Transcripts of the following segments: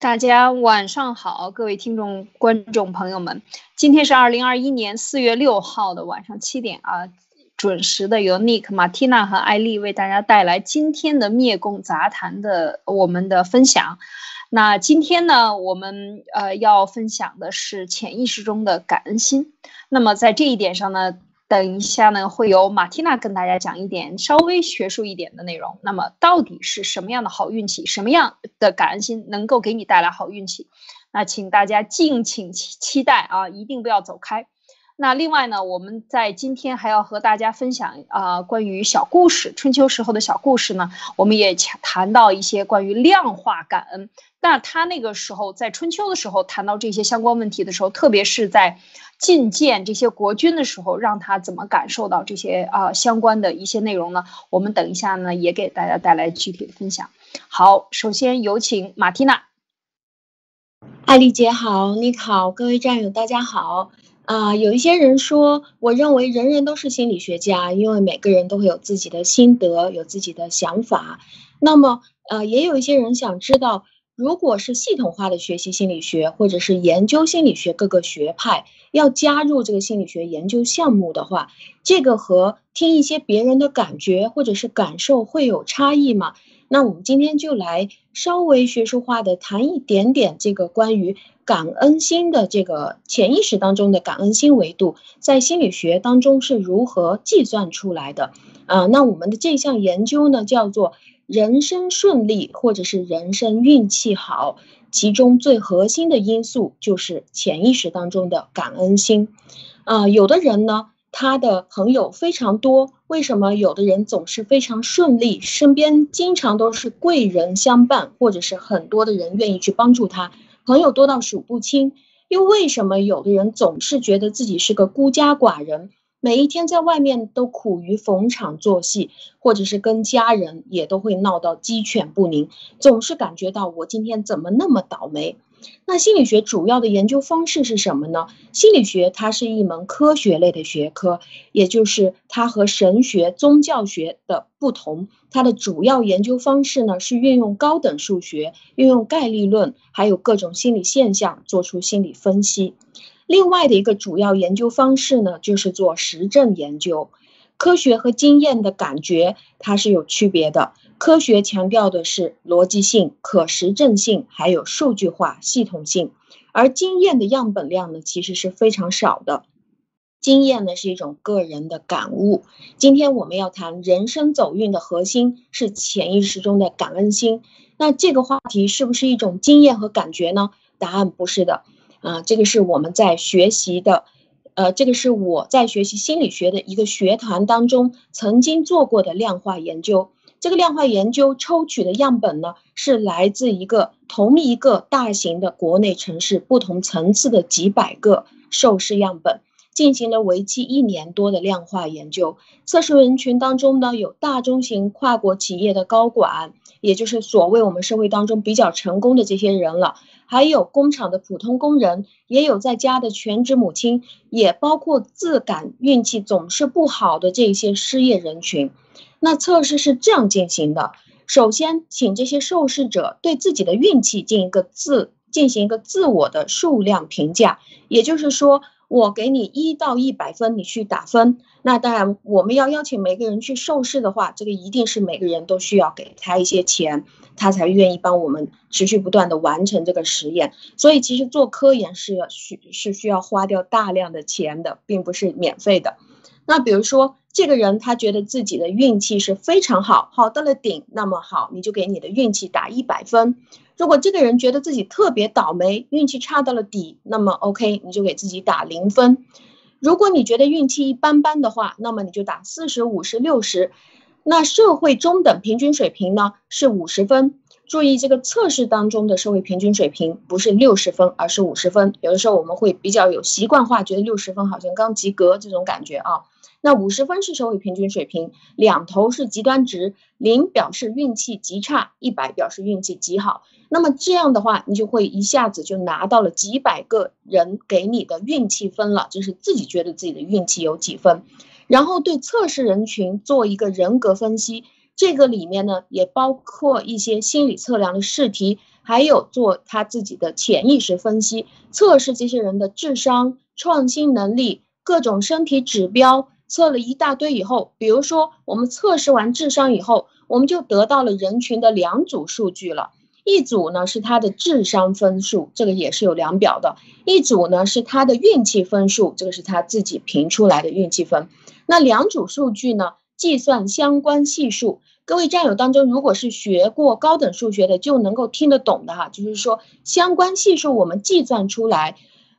大家晚上好，各位听众、观众朋友们，今天是二零二一年四月六号的晚上七点啊，准时的由 Nick、马蒂娜和艾丽为大家带来今天的灭共杂谈的我们的分享。那今天呢，我们呃要分享的是潜意识中的感恩心。那么在这一点上呢。等一下呢，会有马蒂娜跟大家讲一点稍微学术一点的内容。那么，到底是什么样的好运气，什么样的感恩心能够给你带来好运气？那请大家敬请期期待啊，一定不要走开。那另外呢，我们在今天还要和大家分享啊，关于小故事，春秋时候的小故事呢，我们也谈到一些关于量化感恩。那他那个时候在春秋的时候谈到这些相关问题的时候，特别是在觐见这些国君的时候，让他怎么感受到这些啊相关的一些内容呢？我们等一下呢，也给大家带来具体的分享。好，首先有请马蒂娜。艾丽姐好，你好，各位战友大家好。啊，有一些人说，我认为人人都是心理学家，因为每个人都会有自己的心得，有自己的想法。那么，呃，也有一些人想知道，如果是系统化的学习心理学，或者是研究心理学各个学派要加入这个心理学研究项目的话，这个和听一些别人的感觉或者是感受会有差异吗？那我们今天就来稍微学术化的谈一点点这个关于感恩心的这个潜意识当中的感恩心维度，在心理学当中是如何计算出来的？啊，那我们的这项研究呢，叫做人生顺利或者是人生运气好，其中最核心的因素就是潜意识当中的感恩心。啊，有的人呢。他的朋友非常多，为什么有的人总是非常顺利，身边经常都是贵人相伴，或者是很多的人愿意去帮助他，朋友多到数不清？又为什么有的人总是觉得自己是个孤家寡人，每一天在外面都苦于逢场作戏，或者是跟家人也都会闹到鸡犬不宁，总是感觉到我今天怎么那么倒霉？那心理学主要的研究方式是什么呢？心理学它是一门科学类的学科，也就是它和神学、宗教学的不同。它的主要研究方式呢是运用高等数学、运用概率论，还有各种心理现象做出心理分析。另外的一个主要研究方式呢就是做实证研究。科学和经验的感觉它是有区别的。科学强调的是逻辑性、可实证性，还有数据化、系统性，而经验的样本量呢，其实是非常少的。经验呢是一种个人的感悟。今天我们要谈人生走运的核心是潜意识中的感恩心。那这个话题是不是一种经验和感觉呢？答案不是的。啊，这个是我们在学习的，呃，这个是我在学习心理学的一个学团当中曾经做过的量化研究。这个量化研究抽取的样本呢，是来自一个同一个大型的国内城市不同层次的几百个受试样本，进行了为期一年多的量化研究。测试人群当中呢，有大中型跨国企业的高管，也就是所谓我们社会当中比较成功的这些人了，还有工厂的普通工人，也有在家的全职母亲，也包括自感运气总是不好的这些失业人群。那测试是这样进行的：首先，请这些受试者对自己的运气进一个自进行一个自我的数量评价，也就是说，我给你一到一百分，你去打分。那当然，我们要邀请每个人去受试的话，这个一定是每个人都需要给他一些钱，他才愿意帮我们持续不断的完成这个实验。所以，其实做科研是需是需要花掉大量的钱的，并不是免费的。那比如说。这个人他觉得自己的运气是非常好，好到了顶，那么好，你就给你的运气打一百分。如果这个人觉得自己特别倒霉，运气差到了底，那么 OK，你就给自己打零分。如果你觉得运气一般般的话，那么你就打四十五十六十。那社会中等平均水平呢是五十分。注意这个测试当中的社会平均水平不是六十分，而是五十分。有的时候我们会比较有习惯化，觉得六十分好像刚及格这种感觉啊。那五十分是社会平均水平，两头是极端值，零表示运气极差，一百表示运气极好。那么这样的话，你就会一下子就拿到了几百个人给你的运气分了，就是自己觉得自己的运气有几分，然后对测试人群做一个人格分析。这个里面呢，也包括一些心理测量的试题，还有做他自己的潜意识分析，测试这些人的智商、创新能力、各种身体指标，测了一大堆以后，比如说我们测试完智商以后，我们就得到了人群的两组数据了。一组呢是他的智商分数，这个也是有量表的；一组呢是他的运气分数，这个是他自己评出来的运气分。那两组数据呢，计算相关系数。各位战友当中，如果是学过高等数学的，就能够听得懂的哈，就是说相关系数我们计算出来，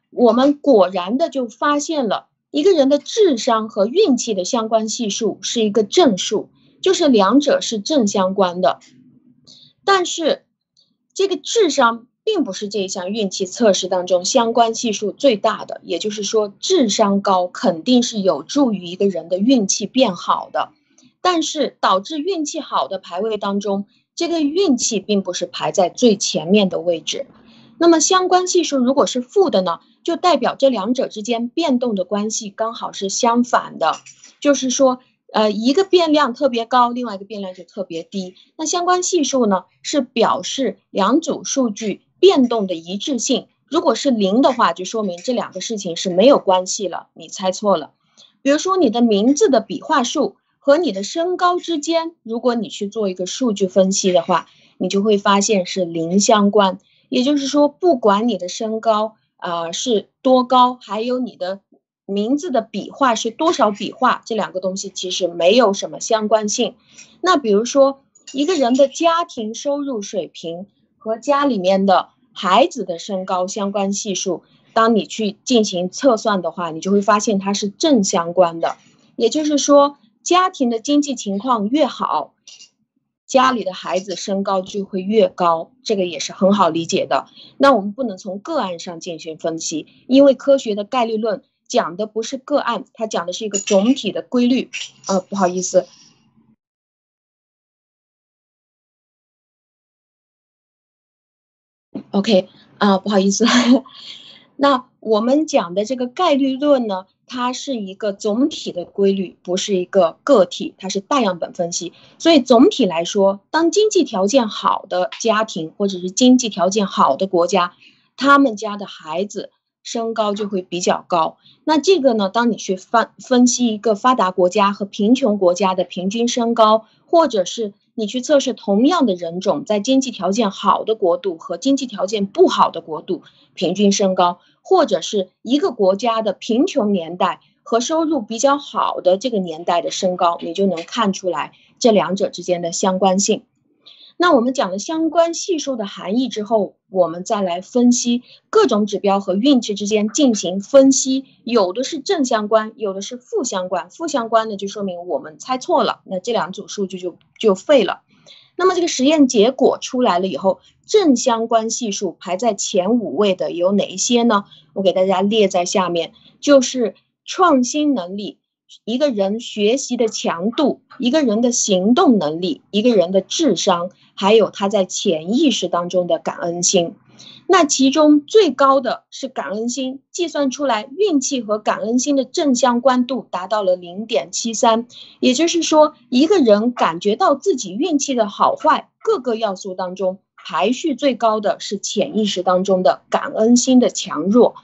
我们果然的就发现了一个人的智商和运气的相关系数是一个正数，就是两者是正相关的，但是。这个智商并不是这一项运气测试当中相关系数最大的，也就是说，智商高肯定是有助于一个人的运气变好的。但是，导致运气好的排位当中，这个运气并不是排在最前面的位置。那么，相关系数如果是负的呢，就代表这两者之间变动的关系刚好是相反的，就是说。呃，一个变量特别高，另外一个变量就特别低。那相关系数呢，是表示两组数据变动的一致性。如果是零的话，就说明这两个事情是没有关系了。你猜错了。比如说你的名字的笔画数和你的身高之间，如果你去做一个数据分析的话，你就会发现是零相关。也就是说，不管你的身高啊是多高，还有你的。名字的笔画是多少笔画？这两个东西其实没有什么相关性。那比如说，一个人的家庭收入水平和家里面的孩子的身高相关系数，当你去进行测算的话，你就会发现它是正相关的。也就是说，家庭的经济情况越好，家里的孩子身高就会越高。这个也是很好理解的。那我们不能从个案上进行分析，因为科学的概率论。讲的不是个案，它讲的是一个总体的规律。呃，不好意思，OK，啊，不好意思。那我们讲的这个概率论呢，它是一个总体的规律，不是一个个体，它是大样本分析。所以总体来说，当经济条件好的家庭或者是经济条件好的国家，他们家的孩子。身高就会比较高，那这个呢？当你去分分析一个发达国家和贫穷国家的平均身高，或者是你去测试同样的人种在经济条件好的国度和经济条件不好的国度平均身高，或者是一个国家的贫穷年代和收入比较好的这个年代的身高，你就能看出来这两者之间的相关性。那我们讲了相关系数的含义之后，我们再来分析各种指标和运气之间进行分析，有的是正相关，有的是负相关。负相关的就说明我们猜错了，那这两组数据就就废了。那么这个实验结果出来了以后，正相关系数排在前五位的有哪一些呢？我给大家列在下面，就是创新能力。一个人学习的强度，一个人的行动能力，一个人的智商，还有他在潜意识当中的感恩心。那其中最高的是感恩心，计算出来运气和感恩心的正相关度达到了零点七三。也就是说，一个人感觉到自己运气的好坏，各个要素当中排序最高的是潜意识当中的感恩心的强弱。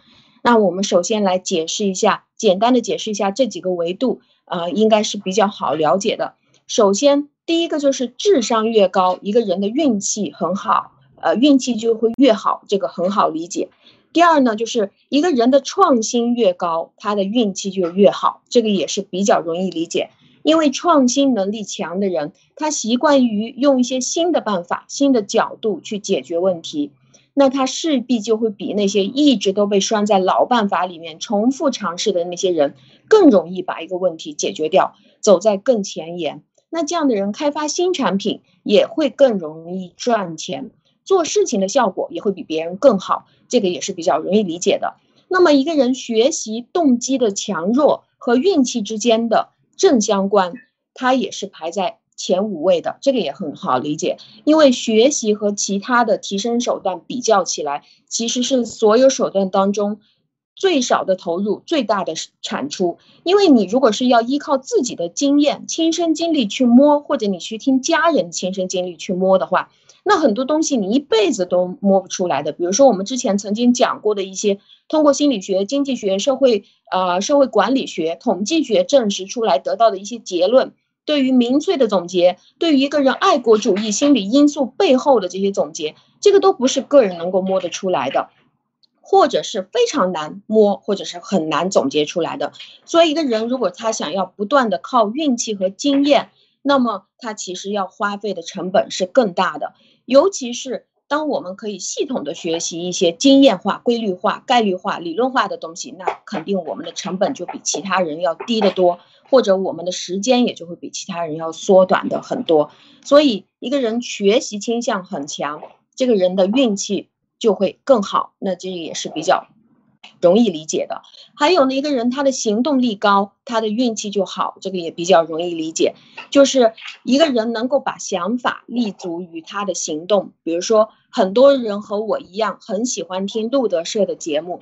那我们首先来解释一下，简单的解释一下这几个维度，呃，应该是比较好了解的。首先，第一个就是智商越高，一个人的运气很好，呃，运气就会越好，这个很好理解。第二呢，就是一个人的创新越高，他的运气就越好，这个也是比较容易理解。因为创新能力强的人，他习惯于用一些新的办法、新的角度去解决问题。那他势必就会比那些一直都被拴在老办法里面重复尝试的那些人更容易把一个问题解决掉，走在更前沿。那这样的人开发新产品也会更容易赚钱，做事情的效果也会比别人更好，这个也是比较容易理解的。那么一个人学习动机的强弱和运气之间的正相关，它也是排在。前五位的这个也很好理解，因为学习和其他的提升手段比较起来，其实是所有手段当中最少的投入，最大的产出。因为你如果是要依靠自己的经验、亲身经历去摸，或者你去听家人亲身经历去摸的话，那很多东西你一辈子都摸不出来的。比如说我们之前曾经讲过的一些，通过心理学、经济学、社会呃社会管理学、统计学证实出来得到的一些结论，对于民粹的总结，对于一个人爱国主义心理因素背后的这些总结，这个都不是个人能够摸得出来的。或者是非常难摸，或者是很难总结出来的。所以，一个人如果他想要不断的靠运气和经验，那么他其实要花费的成本是更大的。尤其是当我们可以系统的学习一些经验化、规律化、概率化、理论化的东西，那肯定我们的成本就比其他人要低得多，或者我们的时间也就会比其他人要缩短的很多。所以，一个人学习倾向很强，这个人的运气。就会更好，那这也是比较容易理解的。还有呢，一个人他的行动力高，他的运气就好，这个也比较容易理解。就是一个人能够把想法立足于他的行动。比如说，很多人和我一样很喜欢听路德社的节目，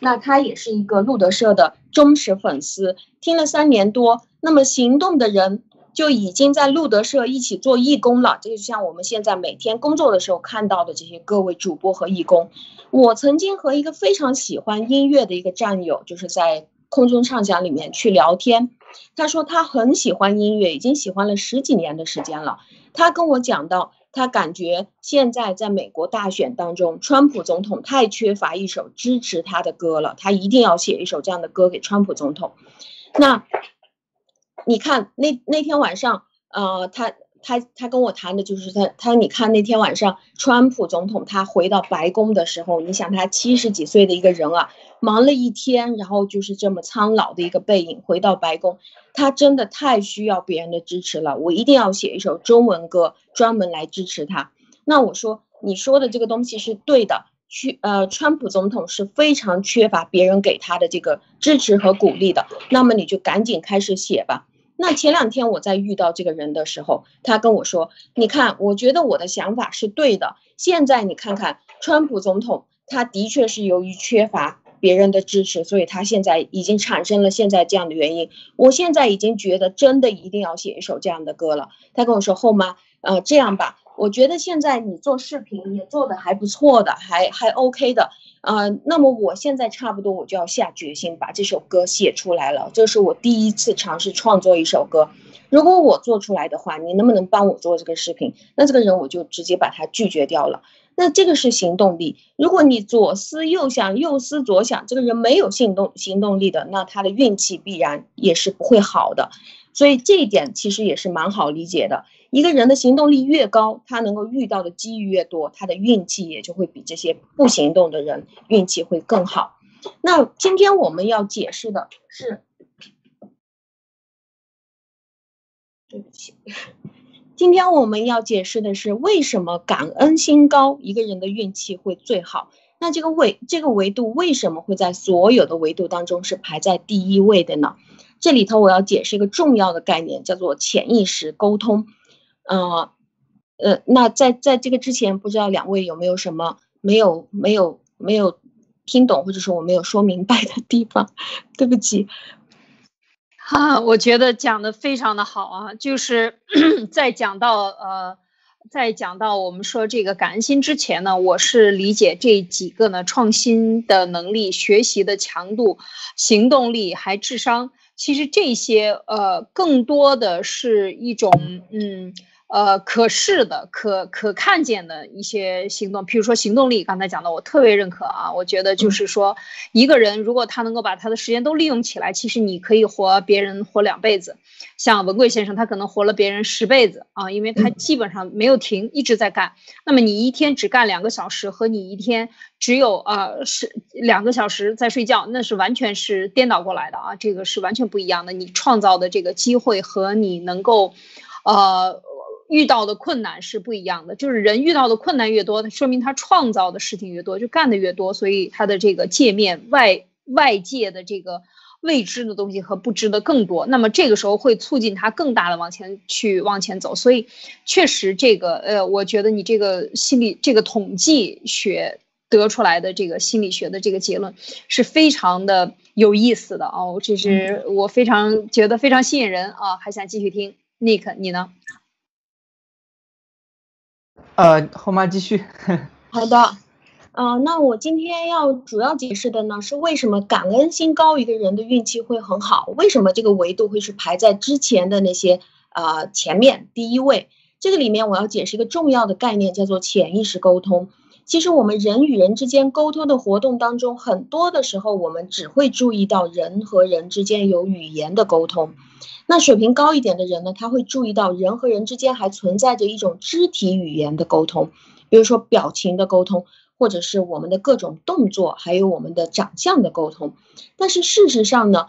那他也是一个路德社的忠实粉丝，听了三年多。那么行动的人。就已经在路德社一起做义工了。这个就像我们现在每天工作的时候看到的这些各位主播和义工。我曾经和一个非常喜欢音乐的一个战友，就是在空中畅想里面去聊天。他说他很喜欢音乐，已经喜欢了十几年的时间了。他跟我讲到，他感觉现在在美国大选当中，川普总统太缺乏一首支持他的歌了，他一定要写一首这样的歌给川普总统。那。你看那那天晚上，呃，他他他跟我谈的就是他他你看那天晚上，川普总统他回到白宫的时候，你想他七十几岁的一个人啊，忙了一天，然后就是这么苍老的一个背影回到白宫，他真的太需要别人的支持了。我一定要写一首中文歌专门来支持他。那我说你说的这个东西是对的，去呃，川普总统是非常缺乏别人给他的这个支持和鼓励的。那么你就赶紧开始写吧。那前两天我在遇到这个人的时候，他跟我说：“你看，我觉得我的想法是对的。现在你看看，川普总统，他的确是由于缺乏别人的支持，所以他现在已经产生了现在这样的原因。我现在已经觉得真的一定要写一首这样的歌了。”他跟我说：“后妈，呃，这样吧，我觉得现在你做视频也做的还不错的，还还 OK 的。”啊，那么我现在差不多我就要下决心把这首歌写出来了。这是我第一次尝试创作一首歌。如果我做出来的话，你能不能帮我做这个视频？那这个人我就直接把他拒绝掉了。那这个是行动力。如果你左思右想，右思左想，这个人没有行动行动力的，那他的运气必然也是不会好的。所以这一点其实也是蛮好理解的。一个人的行动力越高，他能够遇到的机遇越多，他的运气也就会比这些不行动的人运气会更好。那今天我们要解释的是，对不起，今天我们要解释的是为什么感恩心高，一个人的运气会最好。那这个维这个维度为什么会在所有的维度当中是排在第一位的呢？这里头我要解释一个重要的概念，叫做潜意识沟通。呃，呃，那在在这个之前，不知道两位有没有什么没有没有没有听懂，或者说我没有说明白的地方？对不起。哈，我觉得讲的非常的好啊，就是 在讲到呃，在讲到我们说这个感恩心之前呢，我是理解这几个呢，创新的能力、学习的强度、行动力还智商，其实这些呃，更多的是一种嗯。呃，可视的、可可看见的一些行动，比如说行动力，刚才讲的，我特别认可啊。我觉得就是说，一个人如果他能够把他的时间都利用起来，其实你可以活别人活两辈子。像文贵先生，他可能活了别人十辈子啊，因为他基本上没有停，一直在干。那么你一天只干两个小时，和你一天只有呃是两个小时在睡觉，那是完全是颠倒过来的啊，这个是完全不一样的。你创造的这个机会和你能够，呃。遇到的困难是不一样的，就是人遇到的困难越多，说明他创造的事情越多，就干的越多，所以他的这个界面外外界的这个未知的东西和不知的更多。那么这个时候会促进他更大的往前去往前走。所以确实这个呃，我觉得你这个心理这个统计学得出来的这个心理学的这个结论是非常的有意思的哦，这是我非常觉得非常吸引人啊，还想继续听。Nick，你呢？呃，后妈继续。好的，呃，那我今天要主要解释的呢，是为什么感恩心高一个人的运气会很好？为什么这个维度会是排在之前的那些呃前面第一位？这个里面我要解释一个重要的概念，叫做潜意识沟通。其实我们人与人之间沟通的活动当中，很多的时候我们只会注意到人和人之间有语言的沟通。那水平高一点的人呢，他会注意到人和人之间还存在着一种肢体语言的沟通，比如说表情的沟通，或者是我们的各种动作，还有我们的长相的沟通。但是事实上呢，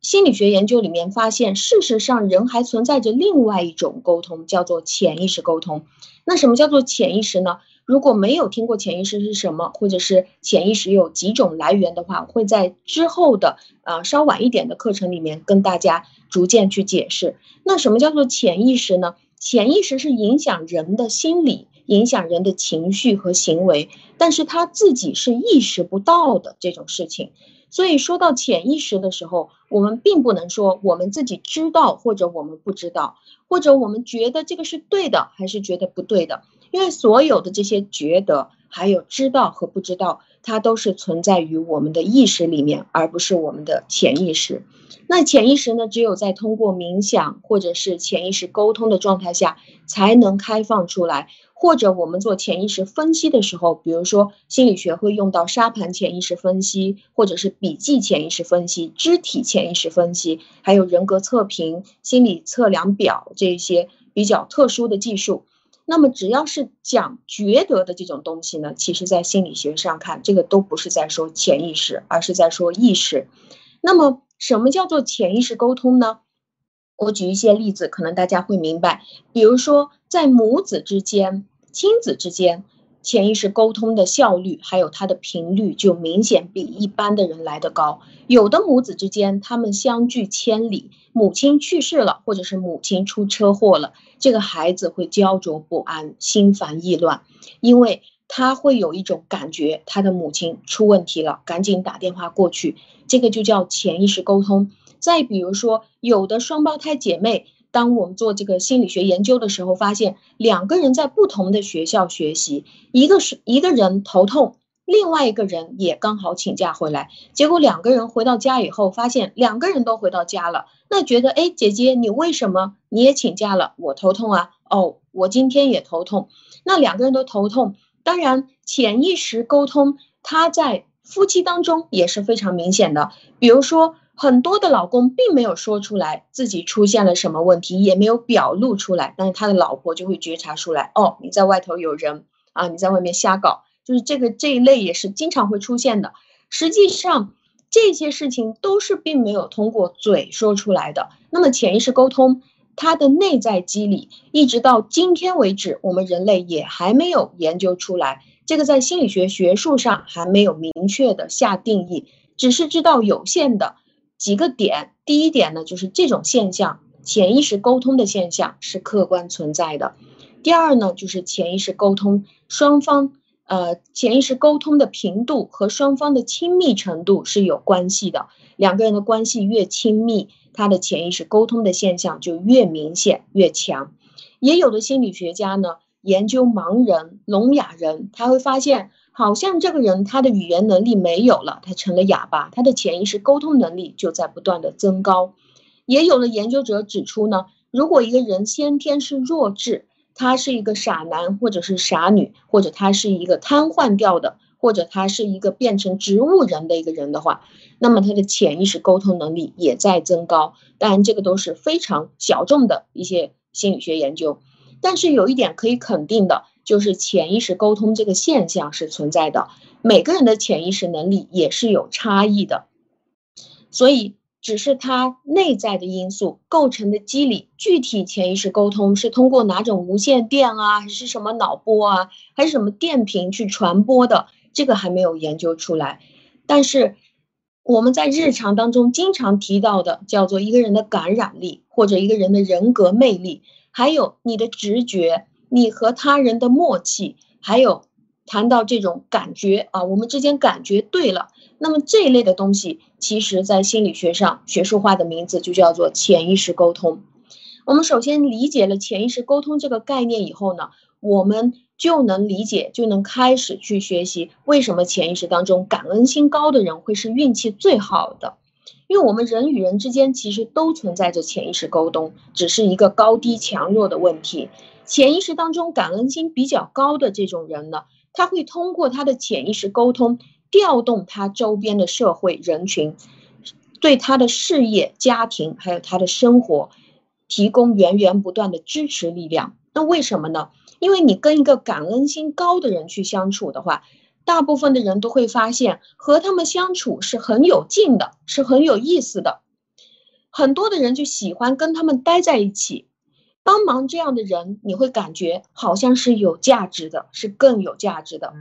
心理学研究里面发现，事实上人还存在着另外一种沟通，叫做潜意识沟通。那什么叫做潜意识呢？如果没有听过潜意识是什么，或者是潜意识有几种来源的话，会在之后的呃稍晚一点的课程里面跟大家逐渐去解释。那什么叫做潜意识呢？潜意识是影响人的心理、影响人的情绪和行为，但是他自己是意识不到的这种事情。所以说到潜意识的时候，我们并不能说我们自己知道或者我们不知道，或者我们觉得这个是对的还是觉得不对的。因为所有的这些觉得，还有知道和不知道，它都是存在于我们的意识里面，而不是我们的潜意识。那潜意识呢，只有在通过冥想或者是潜意识沟通的状态下，才能开放出来。或者我们做潜意识分析的时候，比如说心理学会用到沙盘潜意识分析，或者是笔记潜意识分析、肢体潜意识分析，还有人格测评、心理测量表这些比较特殊的技术。那么，只要是讲觉得的这种东西呢，其实在心理学上看，这个都不是在说潜意识，而是在说意识。那么，什么叫做潜意识沟通呢？我举一些例子，可能大家会明白。比如说，在母子之间、亲子之间。潜意识沟通的效率还有它的频率就明显比一般的人来得高。有的母子之间，他们相距千里，母亲去世了，或者是母亲出车祸了，这个孩子会焦灼不安、心烦意乱，因为他会有一种感觉，他的母亲出问题了，赶紧打电话过去，这个就叫潜意识沟通。再比如说，有的双胞胎姐妹。当我们做这个心理学研究的时候，发现两个人在不同的学校学习，一个是一个人头痛，另外一个人也刚好请假回来，结果两个人回到家以后，发现两个人都回到家了，那觉得哎，姐姐你为什么你也请假了？我头痛啊，哦，我今天也头痛，那两个人都头痛，当然潜意识沟通，它在夫妻当中也是非常明显的，比如说。很多的老公并没有说出来自己出现了什么问题，也没有表露出来，但是他的老婆就会觉察出来，哦，你在外头有人啊，你在外面瞎搞，就是这个这一类也是经常会出现的。实际上这些事情都是并没有通过嘴说出来的。那么潜意识沟通它的内在机理，一直到今天为止，我们人类也还没有研究出来，这个在心理学学术上还没有明确的下定义，只是知道有限的。几个点，第一点呢，就是这种现象，潜意识沟通的现象是客观存在的。第二呢，就是潜意识沟通双方，呃，潜意识沟通的频度和双方的亲密程度是有关系的。两个人的关系越亲密，他的潜意识沟通的现象就越明显、越强。也有的心理学家呢，研究盲人、聋哑人，他会发现。好像这个人他的语言能力没有了，他成了哑巴，他的潜意识沟通能力就在不断的增高。也有的研究者指出呢，如果一个人先天是弱智，他是一个傻男或者是傻女，或者他是一个瘫痪掉的，或者他是一个变成植物人的一个人的话，那么他的潜意识沟通能力也在增高。当然，这个都是非常小众的一些心理学研究，但是有一点可以肯定的。就是潜意识沟通这个现象是存在的，每个人的潜意识能力也是有差异的，所以只是他内在的因素构成的机理。具体潜意识沟通是通过哪种无线电啊，还是什么脑波啊，还是什么电频去传播的，这个还没有研究出来。但是我们在日常当中经常提到的，叫做一个人的感染力，或者一个人的人格魅力，还有你的直觉。你和他人的默契，还有谈到这种感觉啊，我们之间感觉对了，那么这一类的东西，其实在心理学上学术化的名字就叫做潜意识沟通。我们首先理解了潜意识沟通这个概念以后呢，我们就能理解，就能开始去学习为什么潜意识当中感恩心高的人会是运气最好的。因为我们人与人之间其实都存在着潜意识沟通，只是一个高低强弱的问题。潜意识当中感恩心比较高的这种人呢。他会通过他的潜意识沟通，调动他周边的社会人群，对他的事业、家庭还有他的生活，提供源源不断的支持力量。那为什么呢？因为你跟一个感恩心高的人去相处的话，大部分的人都会发现和他们相处是很有劲的，是很有意思的。很多的人就喜欢跟他们待在一起。帮忙这样的人，你会感觉好像是有价值的，是更有价值的。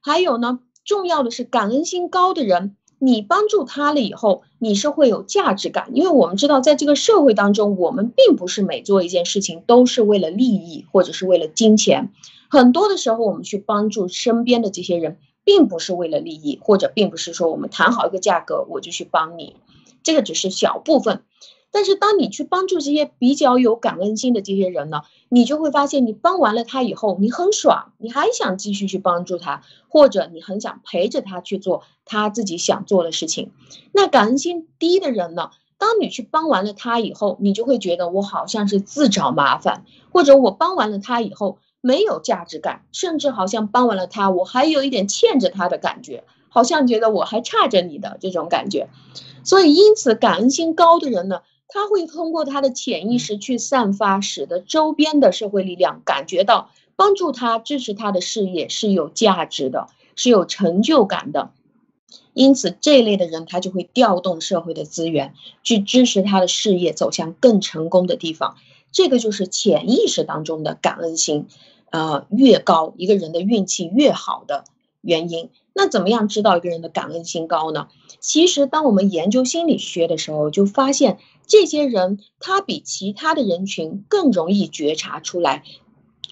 还有呢，重要的是感恩心高的人，你帮助他了以后，你是会有价值感。因为我们知道，在这个社会当中，我们并不是每做一件事情都是为了利益或者是为了金钱。很多的时候，我们去帮助身边的这些人，并不是为了利益，或者并不是说我们谈好一个价格我就去帮你，这个只是小部分。但是当你去帮助这些比较有感恩心的这些人呢，你就会发现，你帮完了他以后，你很爽，你还想继续去帮助他，或者你很想陪着他去做他自己想做的事情。那感恩心低的人呢，当你去帮完了他以后，你就会觉得我好像是自找麻烦，或者我帮完了他以后没有价值感，甚至好像帮完了他，我还有一点欠着他的感觉，好像觉得我还差着你的这种感觉。所以，因此感恩心高的人呢。他会通过他的潜意识去散发，使得周边的社会力量感觉到帮助他、支持他的事业是有价值的，是有成就感的。因此，这一类的人他就会调动社会的资源去支持他的事业走向更成功的地方。这个就是潜意识当中的感恩心，呃，越高，一个人的运气越好的原因。那怎么样知道一个人的感恩心高呢？其实，当我们研究心理学的时候，就发现这些人他比其他的人群更容易觉察出来，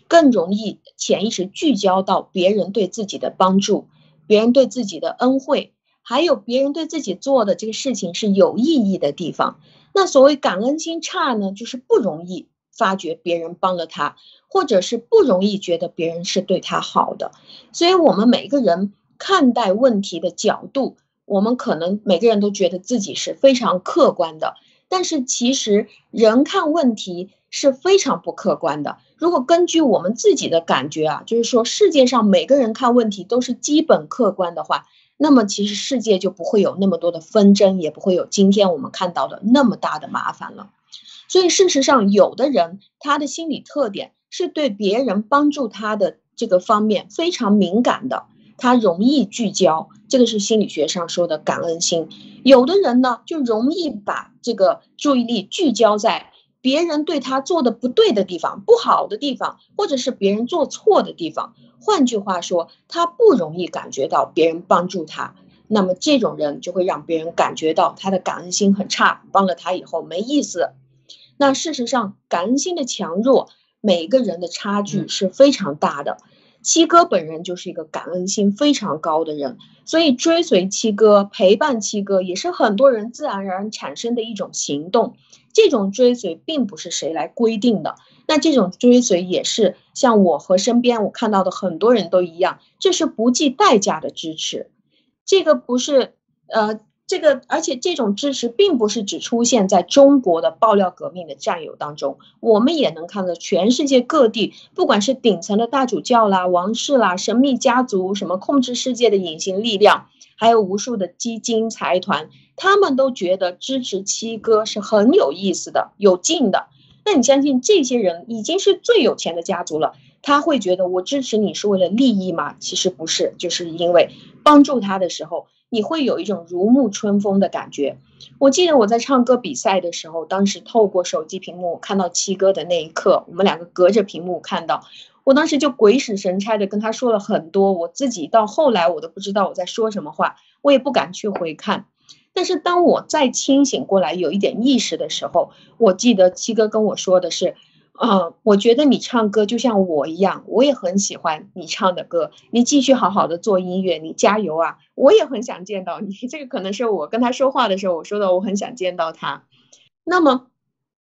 更容易潜意识聚焦到别人对自己的帮助、别人对自己的恩惠，还有别人对自己做的这个事情是有意义的地方。那所谓感恩心差呢，就是不容易发觉别人帮了他，或者是不容易觉得别人是对他好的。所以，我们每个人。看待问题的角度，我们可能每个人都觉得自己是非常客观的，但是其实人看问题是非常不客观的。如果根据我们自己的感觉啊，就是说世界上每个人看问题都是基本客观的话，那么其实世界就不会有那么多的纷争，也不会有今天我们看到的那么大的麻烦了。所以事实上，有的人他的心理特点是对别人帮助他的这个方面非常敏感的。他容易聚焦，这个是心理学上说的感恩心。有的人呢，就容易把这个注意力聚焦在别人对他做的不对的地方、不好的地方，或者是别人做错的地方。换句话说，他不容易感觉到别人帮助他。那么这种人就会让别人感觉到他的感恩心很差，帮了他以后没意思。那事实上，感恩心的强弱，每个人的差距是非常大的。七哥本人就是一个感恩心非常高的人，所以追随七哥、陪伴七哥也是很多人自然而然产生的一种行动。这种追随并不是谁来规定的，那这种追随也是像我和身边我看到的很多人都一样，这是不计代价的支持。这个不是呃。这个，而且这种支持并不是只出现在中国的爆料革命的战友当中，我们也能看到全世界各地，不管是顶层的大主教啦、王室啦、神秘家族、什么控制世界的隐形力量，还有无数的基金财团，他们都觉得支持七哥是很有意思的、有劲的。那你相信这些人已经是最有钱的家族了，他会觉得我支持你是为了利益吗？其实不是，就是因为帮助他的时候。你会有一种如沐春风的感觉。我记得我在唱歌比赛的时候，当时透过手机屏幕看到七哥的那一刻，我们两个隔着屏幕看到，我当时就鬼使神差的跟他说了很多，我自己到后来我都不知道我在说什么话，我也不敢去回看。但是当我再清醒过来，有一点意识的时候，我记得七哥跟我说的是：“呃，我觉得你唱歌就像我一样，我也很喜欢你唱的歌。你继续好好的做音乐，你加油啊！我也很想见到你。这个可能是我跟他说话的时候我说的，我很想见到他。那么，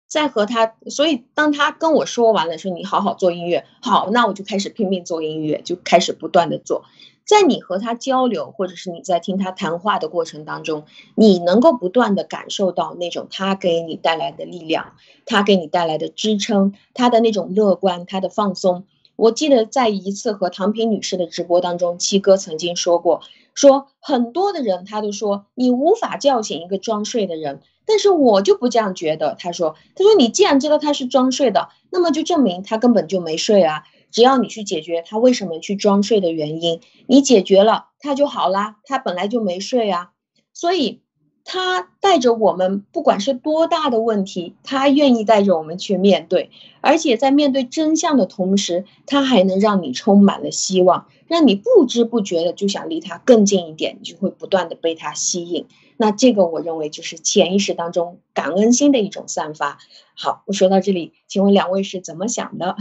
在和他，所以当他跟我说完了说你好好做音乐，好，那我就开始拼命做音乐，就开始不断的做。在你和他交流，或者是你在听他谈话的过程当中，你能够不断的感受到那种他给你带来的力量，他给你带来的支撑，他的那种乐观，他的放松。我记得在一次和唐平女士的直播当中，七哥曾经说过，说很多的人他都说你无法叫醒一个装睡的人，但是我就不这样觉得。他说，他说你既然知道他是装睡的，那么就证明他根本就没睡啊。只要你去解决他为什么去装睡的原因，你解决了他就好啦。他本来就没睡啊，所以他带着我们，不管是多大的问题，他愿意带着我们去面对，而且在面对真相的同时，他还能让你充满了希望，让你不知不觉的就想离他更近一点，你就会不断的被他吸引。那这个我认为就是潜意识当中感恩心的一种散发。好，我说到这里，请问两位是怎么想的？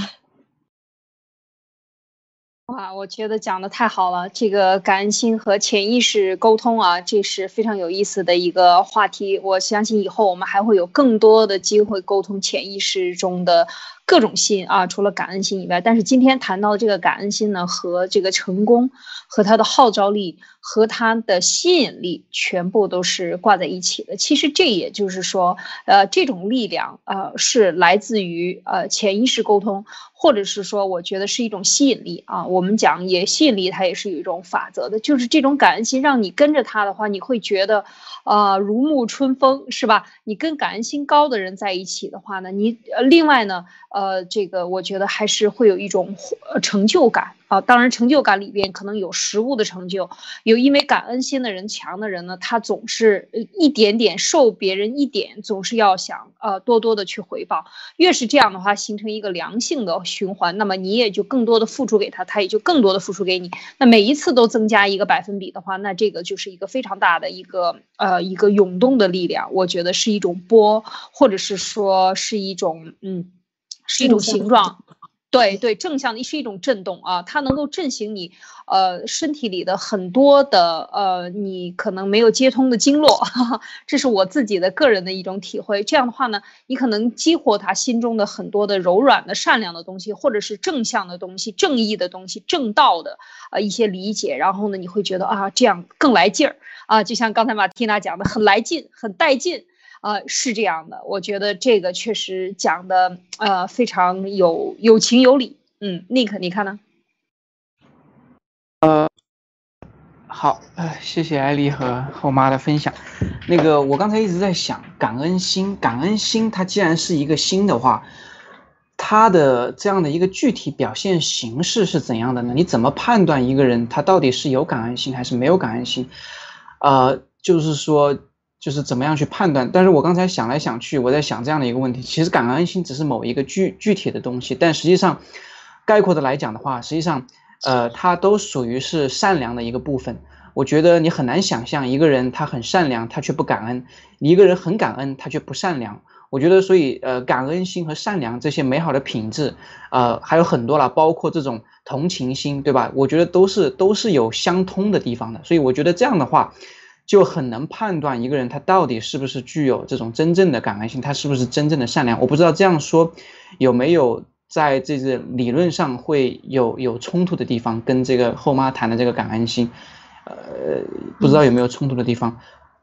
哇，我觉得讲的太好了。这个感恩心和潜意识沟通啊，这是非常有意思的一个话题。我相信以后我们还会有更多的机会沟通潜意识中的各种心啊，除了感恩心以外。但是今天谈到的这个感恩心呢，和这个成功，和它的号召力，和它的吸引力，全部都是挂在一起的。其实这也就是说，呃，这种力量呃是来自于呃潜意识沟通。或者是说，我觉得是一种吸引力啊。我们讲也吸引力，它也是有一种法则的，就是这种感恩心，让你跟着他的话，你会觉得，呃，如沐春风，是吧？你跟感恩心高的人在一起的话呢，你呃，另外呢，呃，这个我觉得还是会有一种成就感。啊，当然，成就感里边可能有实物的成就，有因为感恩心的人强的人呢，他总是一点点受别人一点，总是要想呃多多的去回报。越是这样的话，形成一个良性的循环，那么你也就更多的付出给他，他也就更多的付出给你。那每一次都增加一个百分比的话，那这个就是一个非常大的一个呃一个涌动的力量。我觉得是一种波，或者是说是一种嗯，是一种形状。对对，正向的是一种震动啊，它能够震醒你，呃，身体里的很多的呃，你可能没有接通的经络，这是我自己的个人的一种体会。这样的话呢，你可能激活他心中的很多的柔软的、善良的东西，或者是正向的东西、正义的东西、正道的呃一些理解，然后呢，你会觉得啊，这样更来劲儿啊，就像刚才马蒂娜讲的，很来劲，很带劲。呃，是这样的，我觉得这个确实讲的呃非常有有情有理。嗯，Nick，你看呢？呃，好，呃，谢谢艾丽和后妈的分享。那个，我刚才一直在想，感恩心，感恩心，它既然是一个心的话，它的这样的一个具体表现形式是怎样的呢？你怎么判断一个人他到底是有感恩心还是没有感恩心？呃，就是说。就是怎么样去判断？但是我刚才想来想去，我在想这样的一个问题：其实感恩心只是某一个具具体的东西，但实际上，概括的来讲的话，实际上，呃，它都属于是善良的一个部分。我觉得你很难想象一个人他很善良，他却不感恩；一个人很感恩，他却不善良。我觉得，所以呃，感恩心和善良这些美好的品质，呃，还有很多了，包括这种同情心，对吧？我觉得都是都是有相通的地方的。所以我觉得这样的话。就很能判断一个人他到底是不是具有这种真正的感恩心，他是不是真正的善良。我不知道这样说有没有在这个理论上会有有冲突的地方，跟这个后妈谈的这个感恩心，呃，不知道有没有冲突的地方。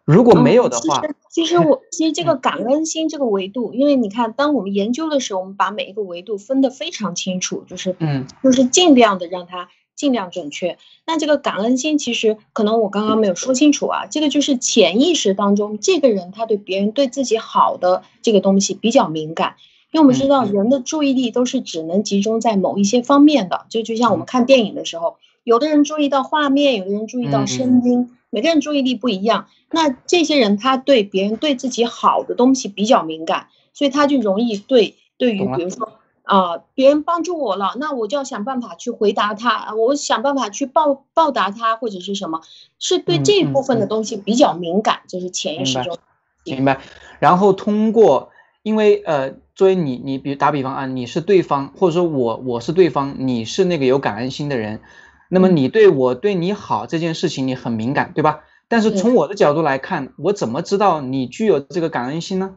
如果没有的话，其实我其实这个感恩心这个维度，因为你看，当我们研究的时候，我们把每一个维度分得非常清楚，就是嗯，就是尽量的让它。尽量准确。那这个感恩心，其实可能我刚刚没有说清楚啊。这个就是潜意识当中，这个人他对别人对自己好的这个东西比较敏感。因为我们知道，人的注意力都是只能集中在某一些方面的。就就像我们看电影的时候，有的人注意到画面，有的人注意到声音，每个人注意力不一样。那这些人他对别人对自己好的东西比较敏感，所以他就容易对对于比如说。啊，别人帮助我了，那我就要想办法去回答他，我想办法去报报答他，或者是什么，是对这一部分的东西比较敏感，就是潜意识中。明白。然后通过因为呃，作为你，你比打比方啊，你是对方，或者说我我是对方，你是那个有感恩心的人，那么你对我对你好这件事情你很敏感，对吧？但是从我的角度来看，我怎么知道你具有这个感恩心呢？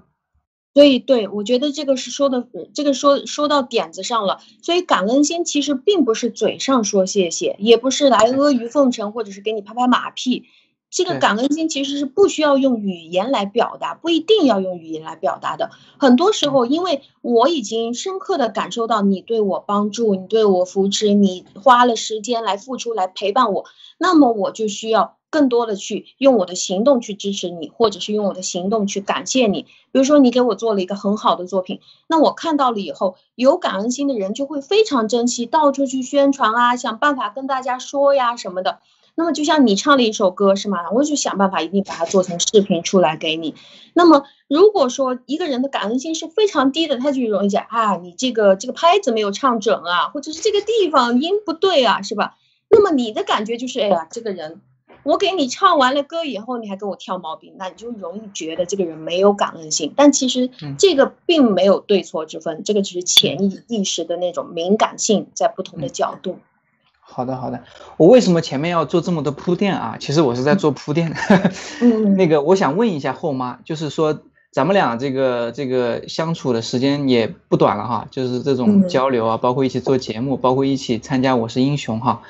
所以，对我觉得这个是说的，这个说说到点子上了。所以，感恩心其实并不是嘴上说谢谢，也不是来阿谀奉承，或者是给你拍拍马屁。这个感恩心其实是不需要用语言来表达，不一定要用语言来表达的。很多时候，因为我已经深刻的感受到你对我帮助，你对我扶持，你花了时间来付出来陪伴我，那么我就需要。更多的去用我的行动去支持你，或者是用我的行动去感谢你。比如说，你给我做了一个很好的作品，那我看到了以后，有感恩心的人就会非常珍惜，到处去宣传啊，想办法跟大家说呀什么的。那么，就像你唱了一首歌是吗？我就想办法一定把它做成视频出来给你。那么，如果说一个人的感恩心是非常低的，他就容易讲啊，你这个这个拍子没有唱准啊，或者是这个地方音不对啊，是吧？那么你的感觉就是，哎呀，这个人。我给你唱完了歌以后，你还给我挑毛病，那你就容易觉得这个人没有感恩心。但其实这个并没有对错之分，这个只是潜意意识的那种敏感性在不同的角度。好的，好的。我为什么前面要做这么多铺垫啊？其实我是在做铺垫。嗯，那个我想问一下后妈，就是说咱们俩这个这个相处的时间也不短了哈，就是这种交流啊，包括一起做节目，包括一起参加《我是英雄》哈。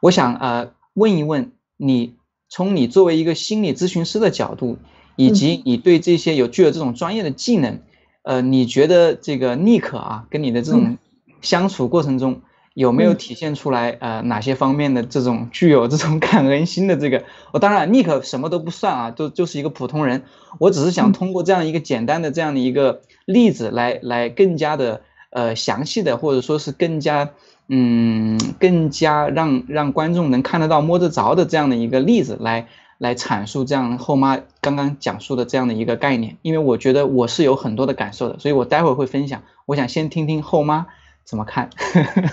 我想呃问一问。你从你作为一个心理咨询师的角度，以及你对这些有具有这种专业的技能，呃，你觉得这个尼克啊，跟你的这种相处过程中，有没有体现出来呃哪些方面的这种具有这种 感恩心的这个？我当然尼克什么都不算啊，就就是一个普通人，我只是想通过这样一个简单的这样的一个例子来来更加的呃详细的或者说是更加。嗯，更加让让观众能看得到、摸得着的这样的一个例子来来阐述这样后妈刚刚讲述的这样的一个概念，因为我觉得我是有很多的感受的，所以我待会儿会分享。我想先听听后妈怎么看。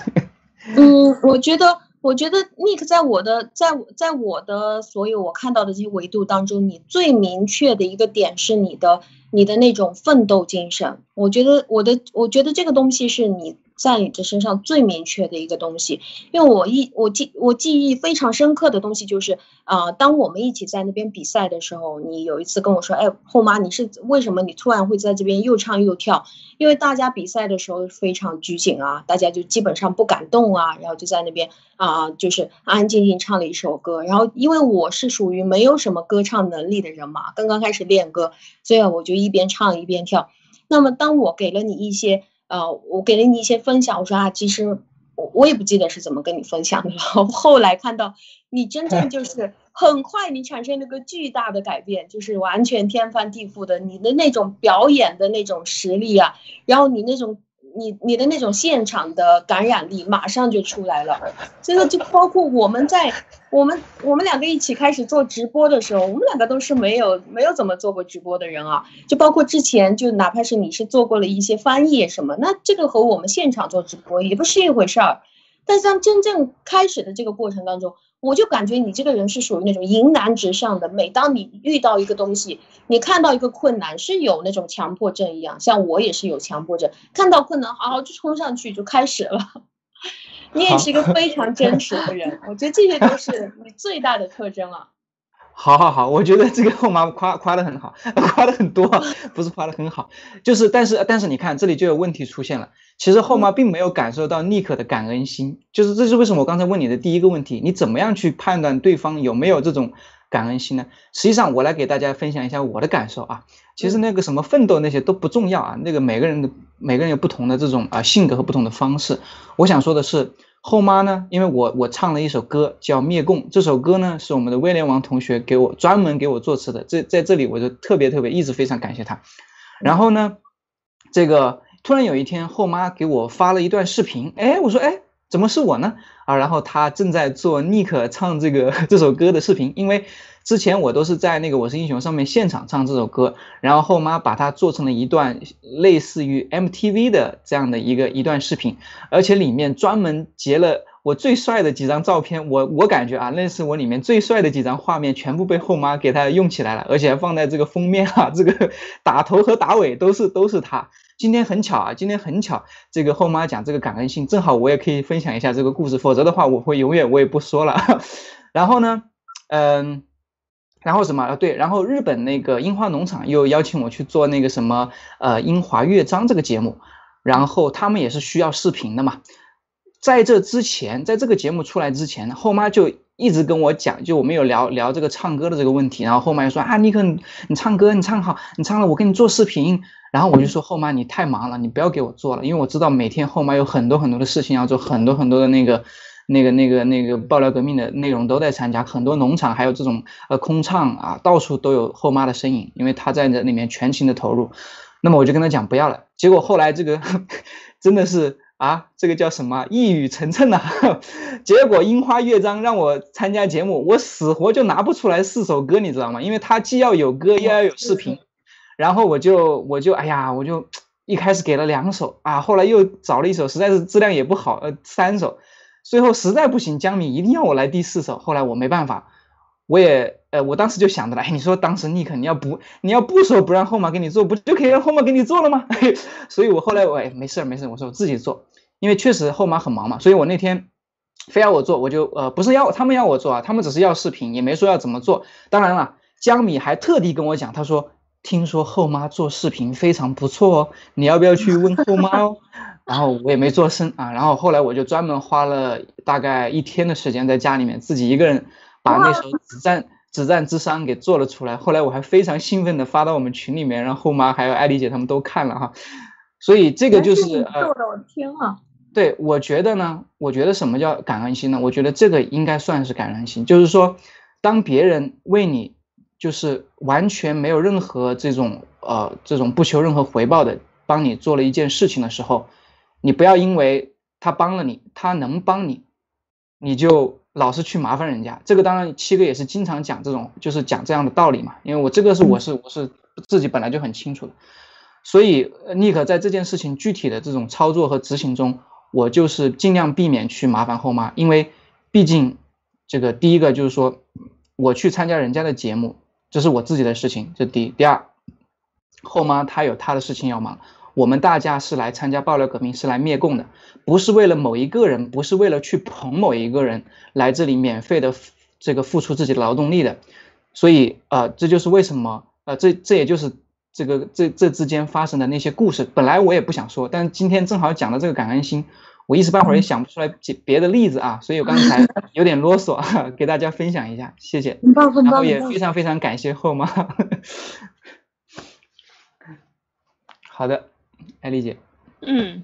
嗯，我觉得，我觉得 Nick 在我的在在我的所有我看到的这些维度当中，你最明确的一个点是你的你的那种奋斗精神。我觉得我的我觉得这个东西是你。在你的身上最明确的一个东西，因为我一我记我记忆非常深刻的东西就是，啊，当我们一起在那边比赛的时候，你有一次跟我说，哎，后妈，你是为什么你突然会在这边又唱又跳？因为大家比赛的时候非常拘谨啊，大家就基本上不敢动啊，然后就在那边啊，就是安安静静唱了一首歌。然后因为我是属于没有什么歌唱能力的人嘛，刚刚开始练歌，所以我就一一边唱一边跳。那么当我给了你一些。呃，我给了你一些分享，我说啊，其实我我也不记得是怎么跟你分享的了。后来看到你真正就 是很快，你产生了个巨大的改变，就是完全天翻地覆的，你的那种表演的那种实力啊，然后你那种。你你的那种现场的感染力马上就出来了，这个就包括我们在我们我们两个一起开始做直播的时候，我们两个都是没有没有怎么做过直播的人啊，就包括之前就哪怕是你是做过了一些翻译什么，那这个和我们现场做直播也不是一回事儿，但是真正开始的这个过程当中。我就感觉你这个人是属于那种迎难直上的。每当你遇到一个东西，你看到一个困难，是有那种强迫症一样。像我也是有强迫症，看到困难，好好就冲上去就开始了。你也是一个非常真实的人，我觉得这些都是你最大的特征了。好好好，我觉得这个后妈夸夸的很好，夸的很多，不是夸的很好，就是但是但是你看这里就有问题出现了。其实后妈并没有感受到尼克的感恩心，就是这是为什么我刚才问你的第一个问题，你怎么样去判断对方有没有这种感恩心呢？实际上我来给大家分享一下我的感受啊，其实那个什么奋斗那些都不重要啊，那个每个人的每个人有不同的这种啊性格和不同的方式。我想说的是。后妈呢？因为我我唱了一首歌叫《灭共》，这首歌呢是我们的威廉王同学给我专门给我作词的，这在这里我就特别特别一直非常感谢他。然后呢，这个突然有一天后妈给我发了一段视频，哎，我说哎，怎么是我呢？啊，然后他正在做尼克唱这个 这首歌的视频，因为。之前我都是在那个《我是英雄》上面现场唱这首歌，然后后妈把它做成了一段类似于 MTV 的这样的一个一段视频，而且里面专门截了我最帅的几张照片，我我感觉啊，那是我里面最帅的几张画面，全部被后妈给他用起来了，而且还放在这个封面啊，这个打头和打尾都是都是他。今天很巧啊，今天很巧，这个后妈讲这个感恩心，正好我也可以分享一下这个故事，否则的话我会永远我也不说了。然后呢，嗯，然后什么？对，然后日本那个樱花农场又邀请我去做那个什么呃樱花乐章这个节目，然后他们也是需要视频的嘛。在这之前，在这个节目出来之前，后妈就一直跟我讲，就我们有聊聊这个唱歌的这个问题，然后后妈又说啊，尼克，你唱歌，你唱好，你唱了，我给你做视频。然后我就说后妈，你太忙了，你不要给我做了，因为我知道每天后妈有很多很多的事情要做，很多很多的那个、那个、那个、那个爆料革命的内容都在参加，很多农场还有这种呃空唱啊，到处都有后妈的身影，因为她在这里面全情的投入。那么我就跟她讲不要了，结果后来这个 真的是。啊，这个叫什么？一语成谶呐！结果樱花乐章让我参加节目，我死活就拿不出来四首歌，你知道吗？因为他既要有歌，又要有视频。然后我就我就哎呀，我就一开始给了两首啊，后来又找了一首，实在是质量也不好，呃，三首。最后实在不行，江米一定要我来第四首。后来我没办法，我也呃，我当时就想着了，哎，你说当时尼克你要不你要不说不让后妈给你做，不就可以让后妈给你做了吗？所以我后来我哎没事没事，我说我自己做。因为确实后妈很忙嘛，所以我那天非要我做，我就呃不是要他们要我做啊，他们只是要视频，也没说要怎么做。当然了，江米还特地跟我讲，他说听说后妈做视频非常不错哦，你要不要去问后妈哦？然后我也没做声啊，然后后来我就专门花了大概一天的时间在家里面自己一个人把那首《止战止战之殇》给做了出来。后来我还非常兴奋的发到我们群里面，让后妈还有艾丽姐他们都看了哈。所以这个就是呃，做的我天啊！对，我觉得呢，我觉得什么叫感恩心呢？我觉得这个应该算是感恩心，就是说，当别人为你就是完全没有任何这种呃这种不求任何回报的帮你做了一件事情的时候，你不要因为他帮了你，他能帮你，你就老是去麻烦人家。这个当然七哥也是经常讲这种，就是讲这样的道理嘛。因为我这个是我是我是自己本来就很清楚的，所以尼克在这件事情具体的这种操作和执行中。我就是尽量避免去麻烦后妈，因为毕竟这个第一个就是说，我去参加人家的节目，这是我自己的事情，这第一。第二，后妈她有她的事情要忙，我们大家是来参加爆料革命，是来灭共的，不是为了某一个人，不是为了去捧某一个人来这里免费的这个付出自己的劳动力的。所以呃，这就是为什么呃，这这也就是。这个这这之间发生的那些故事，本来我也不想说，但今天正好讲到这个感恩心，我一时半会儿也想不出来别的例子啊，所以我刚才有点啰嗦，给大家分享一下，谢谢。然后也非常非常感谢后妈。好的，艾丽姐。嗯。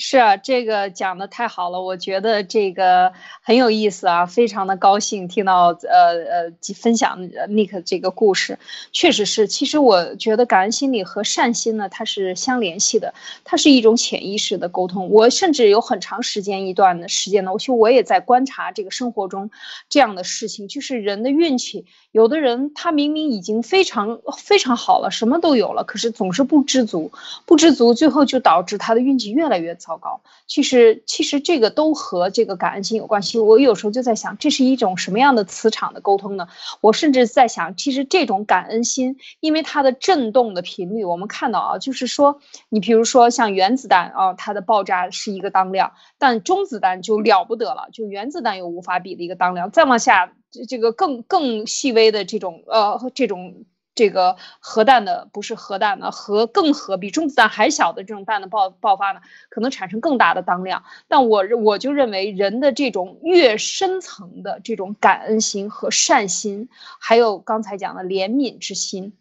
是啊，这个讲的太好了，我觉得这个很有意思啊，非常的高兴听到呃呃分享 Nick 这个故事，确实是。其实我觉得感恩心理和善心呢，它是相联系的，它是一种潜意识的沟通。我甚至有很长时间一段的时间呢，我其实我也在观察这个生活中这样的事情，就是人的运气。有的人他明明已经非常非常好了，什么都有了，可是总是不知足，不知足，最后就导致他的运气越来越糟。糟糕，其实其实这个都和这个感恩心有关系。我有时候就在想，这是一种什么样的磁场的沟通呢？我甚至在想，其实这种感恩心，因为它的振动的频率，我们看到啊，就是说，你比如说像原子弹啊，它的爆炸是一个当量，但中子弹就了不得了，就原子弹又无法比的一个当量。再往下，这这个更更细微的这种呃这种。这个核弹的不是核弹的核更核比中子弹还小的这种弹的爆爆发呢，可能产生更大的当量。但我我就认为人的这种越深层的这种感恩心和善心，还有刚才讲的怜悯之心，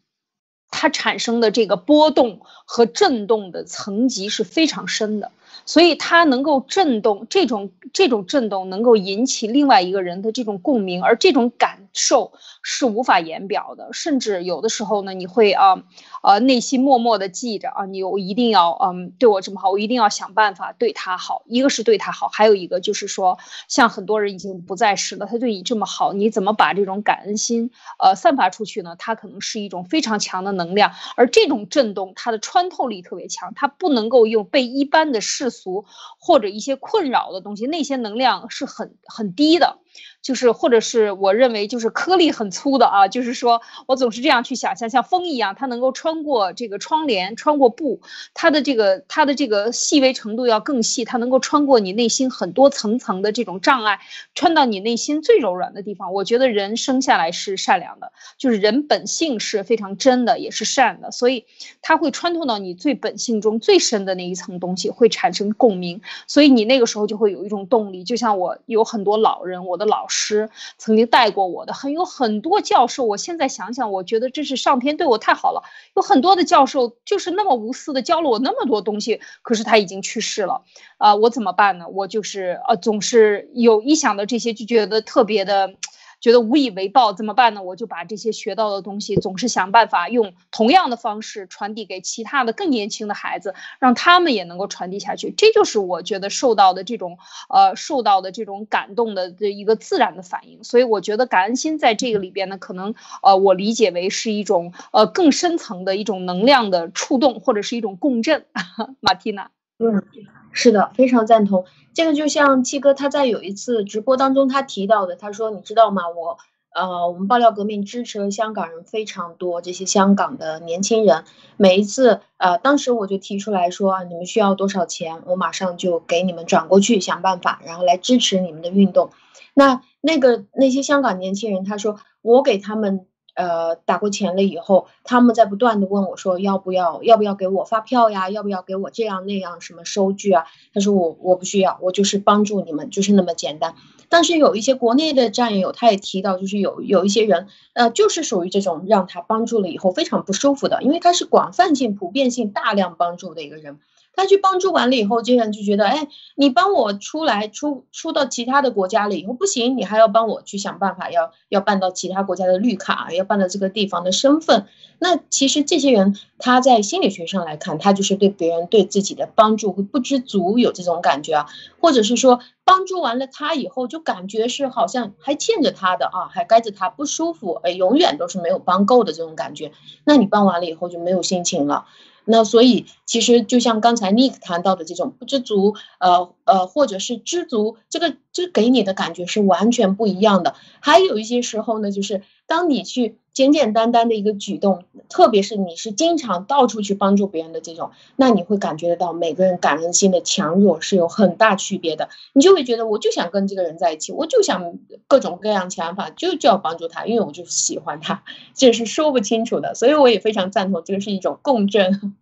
它产生的这个波动和震动的层级是非常深的。所以它能够震动，这种这种震动能够引起另外一个人的这种共鸣，而这种感受是无法言表的。甚至有的时候呢，你会啊，呃，内心默默的记着啊，你我一定要嗯对我这么好，我一定要想办法对他好。一个是对他好，还有一个就是说，像很多人已经不在世了，他对你这么好，你怎么把这种感恩心呃散发出去呢？它可能是一种非常强的能量，而这种震动它的穿透力特别强，它不能够用被一般的世世俗或者一些困扰的东西，那些能量是很很低的。就是或者是我认为就是颗粒很粗的啊，就是说我总是这样去想象，像风一样，它能够穿过这个窗帘，穿过布，它的这个它的这个细微程度要更细，它能够穿过你内心很多层层的这种障碍，穿到你内心最柔软的地方。我觉得人生下来是善良的，就是人本性是非常真的，也是善的，所以它会穿透到你最本性中最深的那一层东西，会产生共鸣，所以你那个时候就会有一种动力。就像我有很多老人，我的老师。师曾经带过我的，很有很多教授。我现在想想，我觉得这是上天对我太好了。有很多的教授就是那么无私的教了我那么多东西，可是他已经去世了，啊，我怎么办呢？我就是啊，总是有一想到这些就觉得特别的。觉得无以为报怎么办呢？我就把这些学到的东西，总是想办法用同样的方式传递给其他的更年轻的孩子，让他们也能够传递下去。这就是我觉得受到的这种呃受到的这种感动的这一个自然的反应。所以我觉得感恩心在这个里边呢，可能呃我理解为是一种呃更深层的一种能量的触动，或者是一种共振。马蒂娜，嗯，是的，非常赞同。这个就像七哥他在有一次直播当中他提到的，他说你知道吗？我呃，我们爆料革命支持了香港人非常多，这些香港的年轻人，每一次呃，当时我就提出来说啊，你们需要多少钱，我马上就给你们转过去，想办法，然后来支持你们的运动。那那个那些香港年轻人，他说我给他们。呃，打过钱了以后，他们在不断的问我说，要不要，要不要给我发票呀？要不要给我这样那样什么收据啊？他说我我不需要，我就是帮助你们，就是那么简单。但是有一些国内的战友，他也提到，就是有有一些人，呃，就是属于这种让他帮助了以后非常不舒服的，因为他是广泛性、普遍性、大量帮助的一个人。他去帮助完了以后，这些人就觉得，哎，你帮我出来出出到其他的国家了以后不行，你还要帮我去想办法，要要办到其他国家的绿卡，要办到这个地方的身份。那其实这些人他在心理学上来看，他就是对别人对自己的帮助会不知足，有这种感觉啊，或者是说帮助完了他以后，就感觉是好像还欠着他的啊，还该着他不舒服，哎，永远都是没有帮够的这种感觉。那你帮完了以后就没有心情了。那所以，其实就像刚才 Nick 谈到的这种不知足，呃呃，或者是知足，这个这给你的感觉是完全不一样的。还有一些时候呢，就是当你去简简单单的一个举动，特别是你是经常到处去帮助别人的这种，那你会感觉得到每个人感恩心的强弱是有很大区别的。你就会觉得，我就想跟这个人在一起，我就想各种各样想法，就就要帮助他，因为我就喜欢他，这是说不清楚的。所以我也非常赞同，这个是一种共振。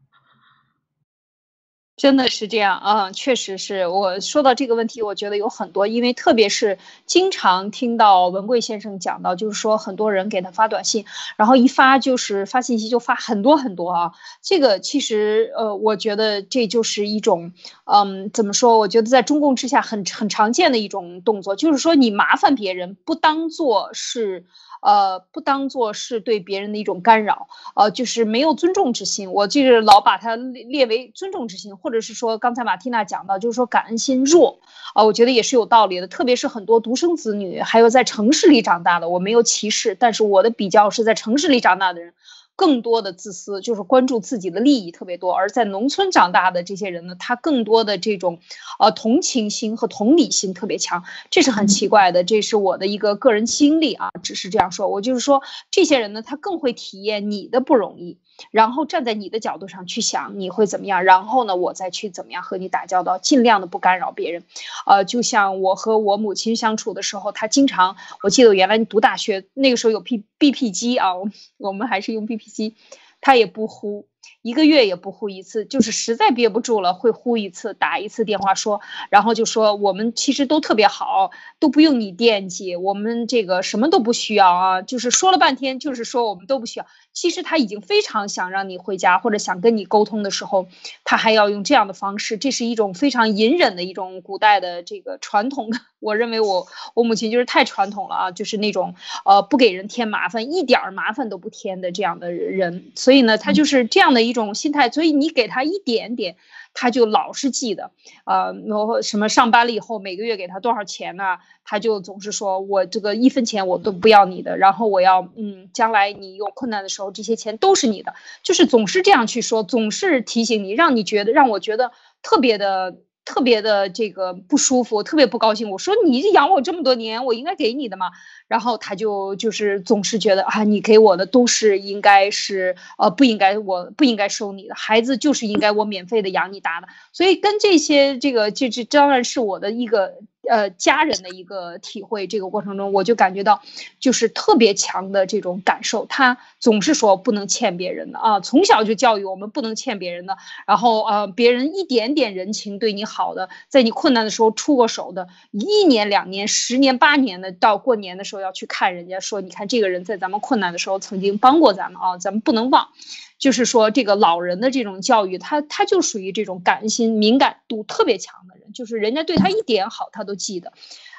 真的是这样啊，确实是我说到这个问题，我觉得有很多，因为特别是经常听到文贵先生讲到，就是说很多人给他发短信，然后一发就是发信息就发很多很多啊。这个其实呃，我觉得这就是一种，嗯，怎么说？我觉得在中共之下很很常见的一种动作，就是说你麻烦别人，不当做是。呃，不当做是对别人的一种干扰，呃，就是没有尊重之心。我就是老把它列列为尊重之心，或者是说刚才马蒂娜讲到，就是说感恩心弱，啊，我觉得也是有道理的。特别是很多独生子女，还有在城市里长大的，我没有歧视，但是我的比较是在城市里长大的人。更多的自私，就是关注自己的利益特别多；而在农村长大的这些人呢，他更多的这种，呃，同情心和同理心特别强，这是很奇怪的。这是我的一个个人经历啊，只是这样说。我就是说，这些人呢，他更会体验你的不容易。然后站在你的角度上去想你会怎么样，然后呢，我再去怎么样和你打交道，尽量的不干扰别人。呃，就像我和我母亲相处的时候，她经常，我记得原来读大学那个时候有 P B P 机啊，我们还是用 B P 机，她也不呼。一个月也不呼一次，就是实在憋不住了会呼一次，打一次电话说，然后就说我们其实都特别好，都不用你惦记，我们这个什么都不需要啊，就是说了半天，就是说我们都不需要。其实他已经非常想让你回家，或者想跟你沟通的时候，他还要用这样的方式，这是一种非常隐忍的一种古代的这个传统的。我认为我我母亲就是太传统了啊，就是那种呃不给人添麻烦，一点儿麻烦都不添的这样的人，所以呢，他就是这样的一种心态，所以你给他一点点。他就老是记得，呃，然后什么上班了以后每个月给他多少钱呢？他就总是说我这个一分钱我都不要你的，然后我要，嗯，将来你有困难的时候，这些钱都是你的，就是总是这样去说，总是提醒你，让你觉得让我觉得特别的特别的这个不舒服，特别不高兴。我说你养我这么多年，我应该给你的嘛。然后他就就是总是觉得啊，你给我的都是应该是呃不应该，我不应该收你的孩子就是应该我免费的养你大的。所以跟这些这个这这当然是我的一个。呃，家人的一个体会，这个过程中我就感觉到，就是特别强的这种感受。他总是说不能欠别人的啊，从小就教育我们不能欠别人的。然后呃，别人一点点人情对你好的，在你困难的时候出过手的，一年两年、十年八年的，到过年的时候要去看人家，说你看这个人在咱们困难的时候曾经帮过咱们啊，咱们不能忘。就是说，这个老人的这种教育，他他就属于这种感恩心、敏感度特别强的，就是人家对他一点好，他都记得，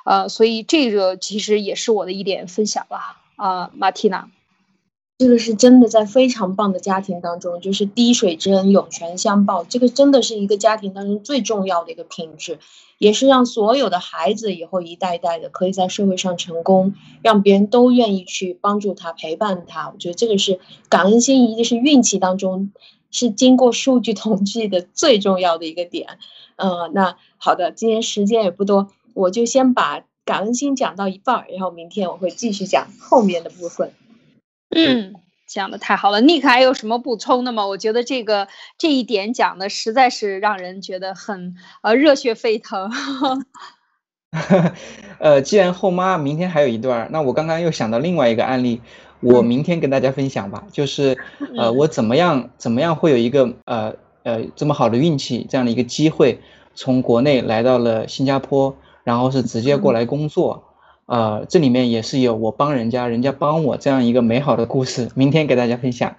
呃，所以这个其实也是我的一点分享吧啊，马蒂娜，这个是真的，在非常棒的家庭当中，就是滴水之恩，涌泉相报，这个真的是一个家庭当中最重要的一个品质。也是让所有的孩子以后一代一代的可以在社会上成功，让别人都愿意去帮助他、陪伴他。我觉得这个是感恩心，一定是运气当中是经过数据统计的最重要的一个点。嗯，那好的，今天时间也不多，我就先把感恩心讲到一半儿，然后明天我会继续讲后面的部分。嗯。讲的太好了，Nick 还有什么补充的吗？我觉得这个这一点讲的实在是让人觉得很呃热血沸腾。呃，既然后妈明天还有一段，那我刚刚又想到另外一个案例，我明天跟大家分享吧。就是呃，我怎么样怎么样会有一个呃呃这么好的运气，这样的一个机会，从国内来到了新加坡，然后是直接过来工作。呃，这里面也是有我帮人家，人家帮我这样一个美好的故事，明天给大家分享。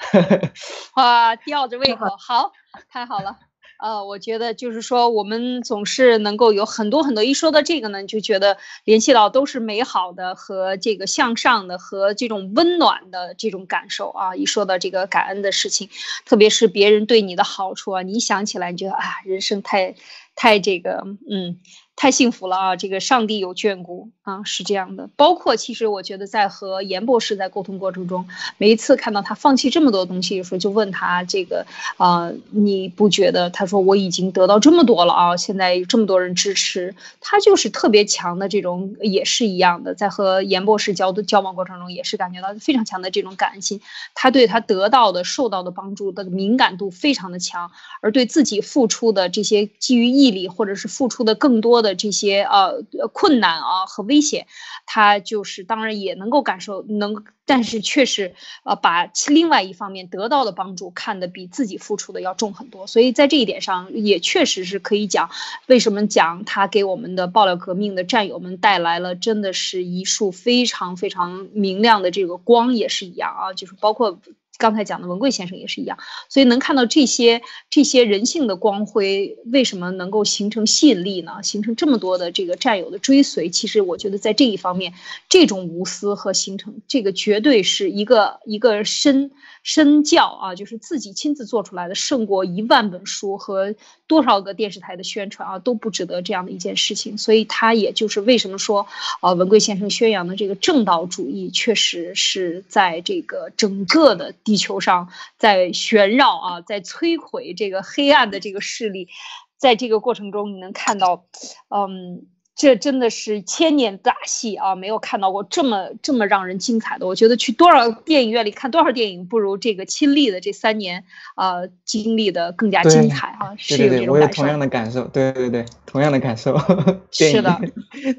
哇，吊着胃口，好，太好了。呃，我觉得就是说，我们总是能够有很多很多，一说到这个呢，就觉得联系到都是美好的和这个向上的和这种温暖的这种感受啊。一说到这个感恩的事情，特别是别人对你的好处啊，你想起来，你觉得啊，人生太太这个，嗯。太幸福了啊！这个上帝有眷顾啊，是这样的。包括其实我觉得在和严博士在沟通过程中，每一次看到他放弃这么多东西的时候，就问他这个啊，你不觉得？他说我已经得到这么多了啊，现在这么多人支持，他就是特别强的这种，也是一样的。在和严博士交的交往过程中，也是感觉到非常强的这种感恩心。他对他得到的、受到的帮助的敏感度非常的强，而对自己付出的这些基于毅力或者是付出的更多的。的这些呃困难啊和危险，他就是当然也能够感受能，但是确实呃把另外一方面得到的帮助看得比自己付出的要重很多，所以在这一点上也确实是可以讲，为什么讲他给我们的爆料革命的战友们带来了真的是一束非常非常明亮的这个光也是一样啊，就是包括。刚才讲的文贵先生也是一样，所以能看到这些这些人性的光辉，为什么能够形成吸引力呢？形成这么多的这个战友的追随，其实我觉得在这一方面，这种无私和形成这个绝对是一个一个深身教啊，就是自己亲自做出来的，胜过一万本书和多少个电视台的宣传啊，都不值得这样的一件事情。所以他也就是为什么说，呃，文贵先生宣扬的这个正道主义，确实是在这个整个的。地球上在旋绕啊，在摧毁这个黑暗的这个势力，在这个过程中，你能看到，嗯，这真的是千年大戏啊，没有看到过这么这么让人精彩的。我觉得去多少电影院里看多少电影，不如这个亲历的这三年啊经历的更加精彩啊，是有这种感受。我有同样的感受，对对对，同样的感受。是的，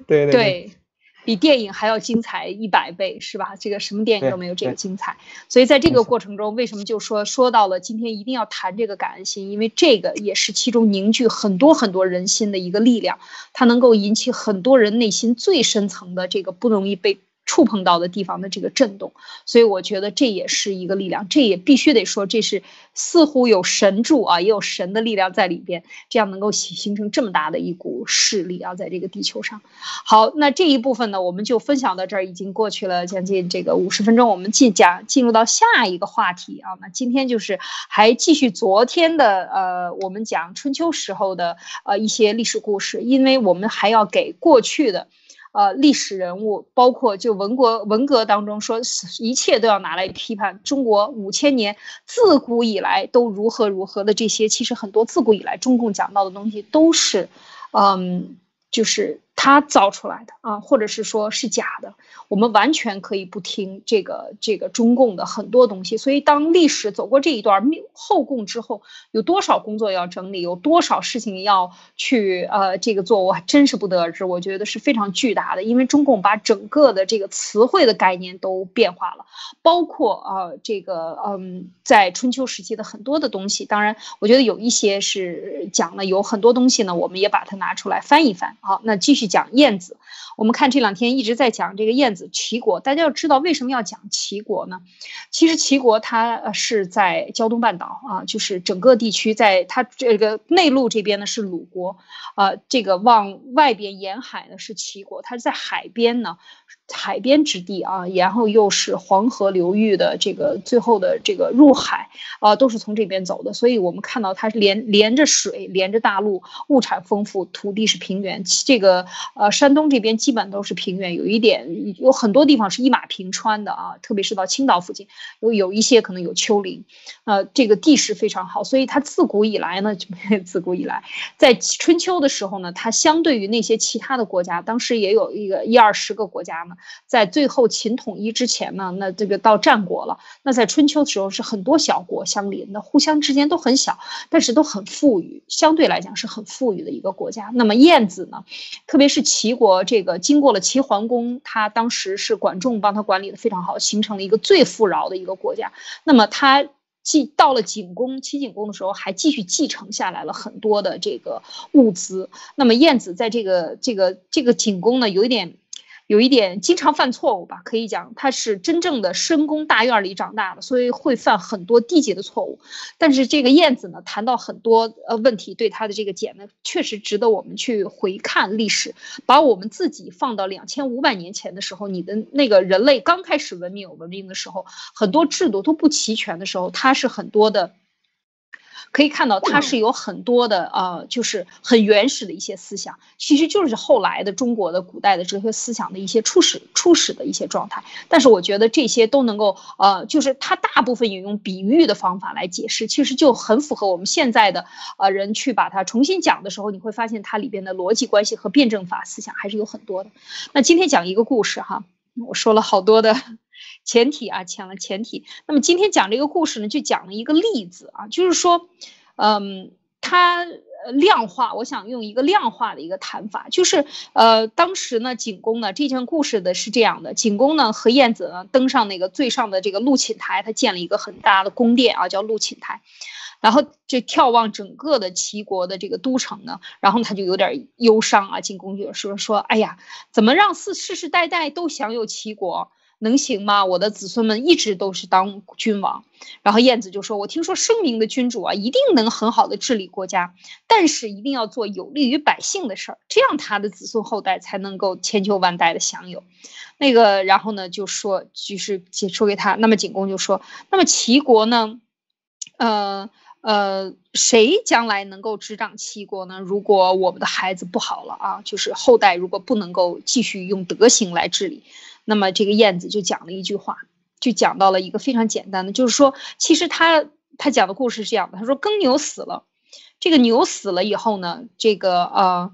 对对对。比电影还要精彩一百倍，是吧？这个什么电影都没有这个精彩。所以在这个过程中，为什么就说说到了今天一定要谈这个感恩心？因为这个也是其中凝聚很多很多人心的一个力量，它能够引起很多人内心最深层的这个不容易被。触碰到的地方的这个震动，所以我觉得这也是一个力量，这也必须得说，这是似乎有神助啊，也有神的力量在里边，这样能够形形成这么大的一股势力啊，在这个地球上。好，那这一部分呢，我们就分享到这儿，已经过去了将近这个五十分钟，我们进讲进入到下一个话题啊。那今天就是还继续昨天的呃，我们讲春秋时候的呃一些历史故事，因为我们还要给过去的。呃，历史人物包括就文国文革当中说，一切都要拿来批判。中国五千年自古以来都如何如何的这些，其实很多自古以来中共讲到的东西都是，嗯，就是他造出来的啊，或者是说是假的。我们完全可以不听这个这个中共的很多东西，所以当历史走过这一段后共之后，有多少工作要整理，有多少事情要去呃这个做，我还真是不得而知。我觉得是非常巨大的，因为中共把整个的这个词汇的概念都变化了，包括啊这个嗯在春秋时期的很多的东西，当然我觉得有一些是讲了，有很多东西呢，我们也把它拿出来翻一翻。好，那继续讲燕子。我们看这两天一直在讲这个燕子齐国，大家要知道为什么要讲齐国呢？其实齐国它是在胶东半岛啊，就是整个地区，在它这个内陆这边呢是鲁国，啊，这个往外边沿海呢是齐国，它是在海边呢。海边之地啊，然后又是黄河流域的这个最后的这个入海啊，都是从这边走的，所以我们看到它是连连着水，连着大陆，物产丰富，土地是平原。这个呃，山东这边基本都是平原，有一点有很多地方是一马平川的啊，特别是到青岛附近，有有一些可能有丘陵，呃，这个地势非常好，所以它自古以来呢，自古以来在春秋的时候呢，它相对于那些其他的国家，当时也有一个一二十个国家呢。在最后秦统一之前呢，那这个到战国了。那在春秋的时候是很多小国相邻的，互相之间都很小，但是都很富裕，相对来讲是很富裕的一个国家。那么燕子呢，特别是齐国这个经过了齐桓公，他当时是管仲帮他管理的非常好，形成了一个最富饶的一个国家。那么他继到了景公齐景公的时候，还继续继承下来了很多的这个物资。那么燕子在这个这个这个景公呢，有一点。有一点经常犯错误吧，可以讲他是真正的深宫大院里长大的，所以会犯很多低级的错误。但是这个燕子呢，谈到很多呃问题，对他的这个简呢，确实值得我们去回看历史，把我们自己放到两千五百年前的时候，你的那个人类刚开始文明有文明的时候，很多制度都不齐全的时候，它是很多的。可以看到，它是有很多的呃，就是很原始的一些思想，其实就是后来的中国的古代的哲学思想的一些初始初始的一些状态。但是我觉得这些都能够呃，就是它大部分也用比喻的方法来解释，其实就很符合我们现在的呃人去把它重新讲的时候，你会发现它里边的逻辑关系和辩证法思想还是有很多的。那今天讲一个故事哈，我说了好多的。前提啊，讲了前提。那么今天讲这个故事呢，就讲了一个例子啊，就是说，嗯，它量化，我想用一个量化的一个谈法，就是呃，当时呢，景公呢，这件故事的是这样的：景公呢和晏子呢登上那个最上的这个陆寝台，他建了一个很大的宫殿啊，叫陆寝台，然后就眺望整个的齐国的这个都城呢，然后他就有点忧伤啊，景公就说说，哎呀，怎么让世世世代代都享有齐国？能行吗？我的子孙们一直都是当君王。然后晏子就说：“我听说圣明的君主啊，一定能很好的治理国家，但是一定要做有利于百姓的事儿，这样他的子孙后代才能够千秋万代的享有。”那个，然后呢，就说就是解说给他。那么景公就说：“那么齐国呢？呃呃，谁将来能够执掌齐国呢？如果我们的孩子不好了啊，就是后代如果不能够继续用德行来治理。”那么这个燕子就讲了一句话，就讲到了一个非常简单的，就是说，其实他他讲的故事是这样的，他说耕牛死了，这个牛死了以后呢，这个呃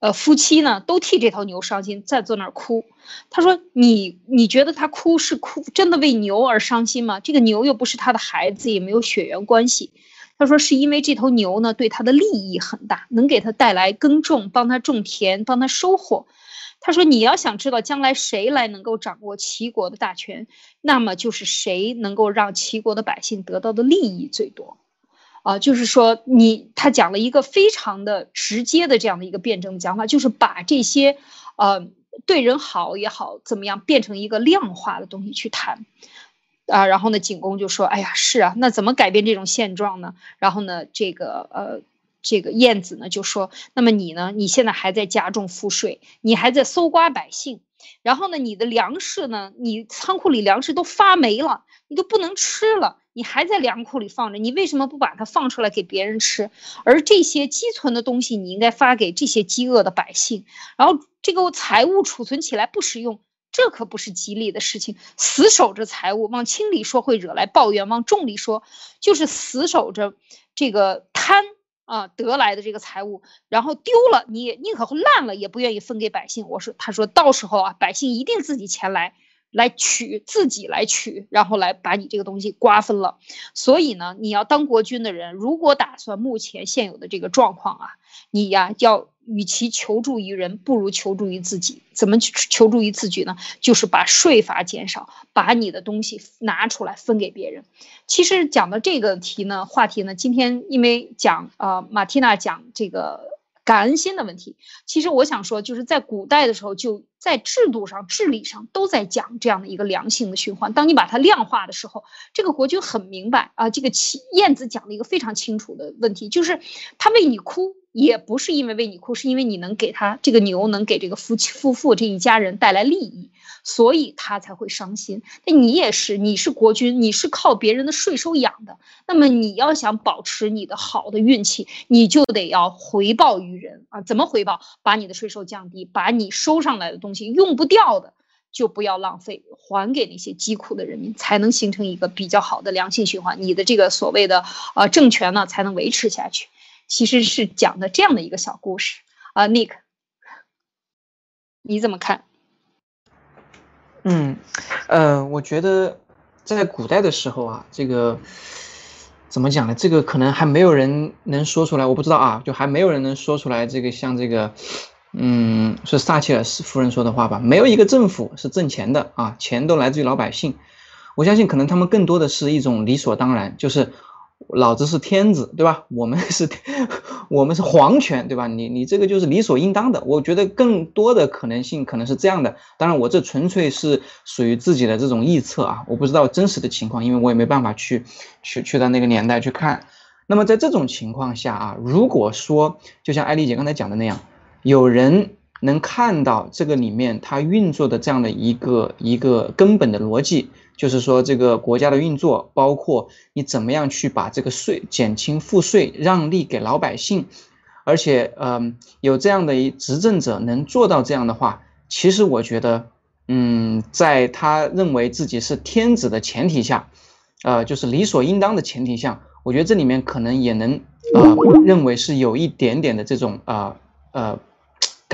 呃夫妻呢都替这头牛伤心，在坐那儿哭。他说你你觉得他哭是哭真的为牛而伤心吗？这个牛又不是他的孩子，也没有血缘关系。他说是因为这头牛呢对他的利益很大，能给他带来耕种，帮他种田，帮他收获。他说：“你要想知道将来谁来能够掌握齐国的大权，那么就是谁能够让齐国的百姓得到的利益最多，啊，就是说你他讲了一个非常的直接的这样的一个辩证的讲法，就是把这些，呃，对人好也好怎么样，变成一个量化的东西去谈，啊，然后呢，景公就说：哎呀，是啊，那怎么改变这种现状呢？然后呢，这个呃。”这个燕子呢就说：“那么你呢？你现在还在加重赋税，你还在搜刮百姓，然后呢，你的粮食呢？你仓库里粮食都发霉了，你都不能吃了，你还在粮库里放着，你为什么不把它放出来给别人吃？而这些积存的东西，你应该发给这些饥饿的百姓。然后这个财物储存起来不实用，这可不是吉利的事情。死守着财物，往轻里说会惹来抱怨，往重里说就是死守着这个贪。”啊得来的这个财物，然后丢了，你也宁可烂了也不愿意分给百姓。我说，他说到时候啊，百姓一定自己前来。来取自己来取，然后来把你这个东西瓜分了。所以呢，你要当国君的人，如果打算目前现有的这个状况啊，你呀要与其求助于人，不如求助于自己。怎么去求助于自己呢？就是把税法减少，把你的东西拿出来分给别人。其实讲的这个题呢，话题呢，今天因为讲呃马蒂娜讲这个。感恩心的问题，其实我想说，就是在古代的时候，就在制度上、治理上都在讲这样的一个良性的循环。当你把它量化的时候，这个国君很明白啊。这个燕子讲了一个非常清楚的问题，就是他为你哭。也不是因为为你哭，是因为你能给他这个牛能给这个夫妻夫妇这一家人带来利益，所以他才会伤心。那你也是，你是国君，你是靠别人的税收养的，那么你要想保持你的好的运气，你就得要回报于人啊。怎么回报？把你的税收降低，把你收上来的东西用不掉的就不要浪费，还给那些疾苦的人民，才能形成一个比较好的良性循环。你的这个所谓的呃政权呢，才能维持下去。其实是讲的这样的一个小故事啊，Nick，你怎么看？嗯，呃，我觉得在古代的时候啊，这个怎么讲呢？这个可能还没有人能说出来，我不知道啊，就还没有人能说出来这个像这个，嗯，是撒切尔夫人说的话吧？没有一个政府是挣钱的啊，钱都来自于老百姓。我相信可能他们更多的是一种理所当然，就是。老子是天子，对吧？我们是，我们是皇权，对吧？你你这个就是理所应当的。我觉得更多的可能性可能是这样的。当然，我这纯粹是属于自己的这种臆测啊，我不知道真实的情况，因为我也没办法去去去到那个年代去看。那么在这种情况下啊，如果说就像艾丽姐刚才讲的那样，有人能看到这个里面它运作的这样的一个一个根本的逻辑。就是说，这个国家的运作，包括你怎么样去把这个税减轻赋税，让利给老百姓，而且，嗯，有这样的一执政者能做到这样的话，其实我觉得，嗯，在他认为自己是天子的前提下，呃，就是理所应当的前提下，我觉得这里面可能也能，呃，认为是有一点点的这种，呃，呃，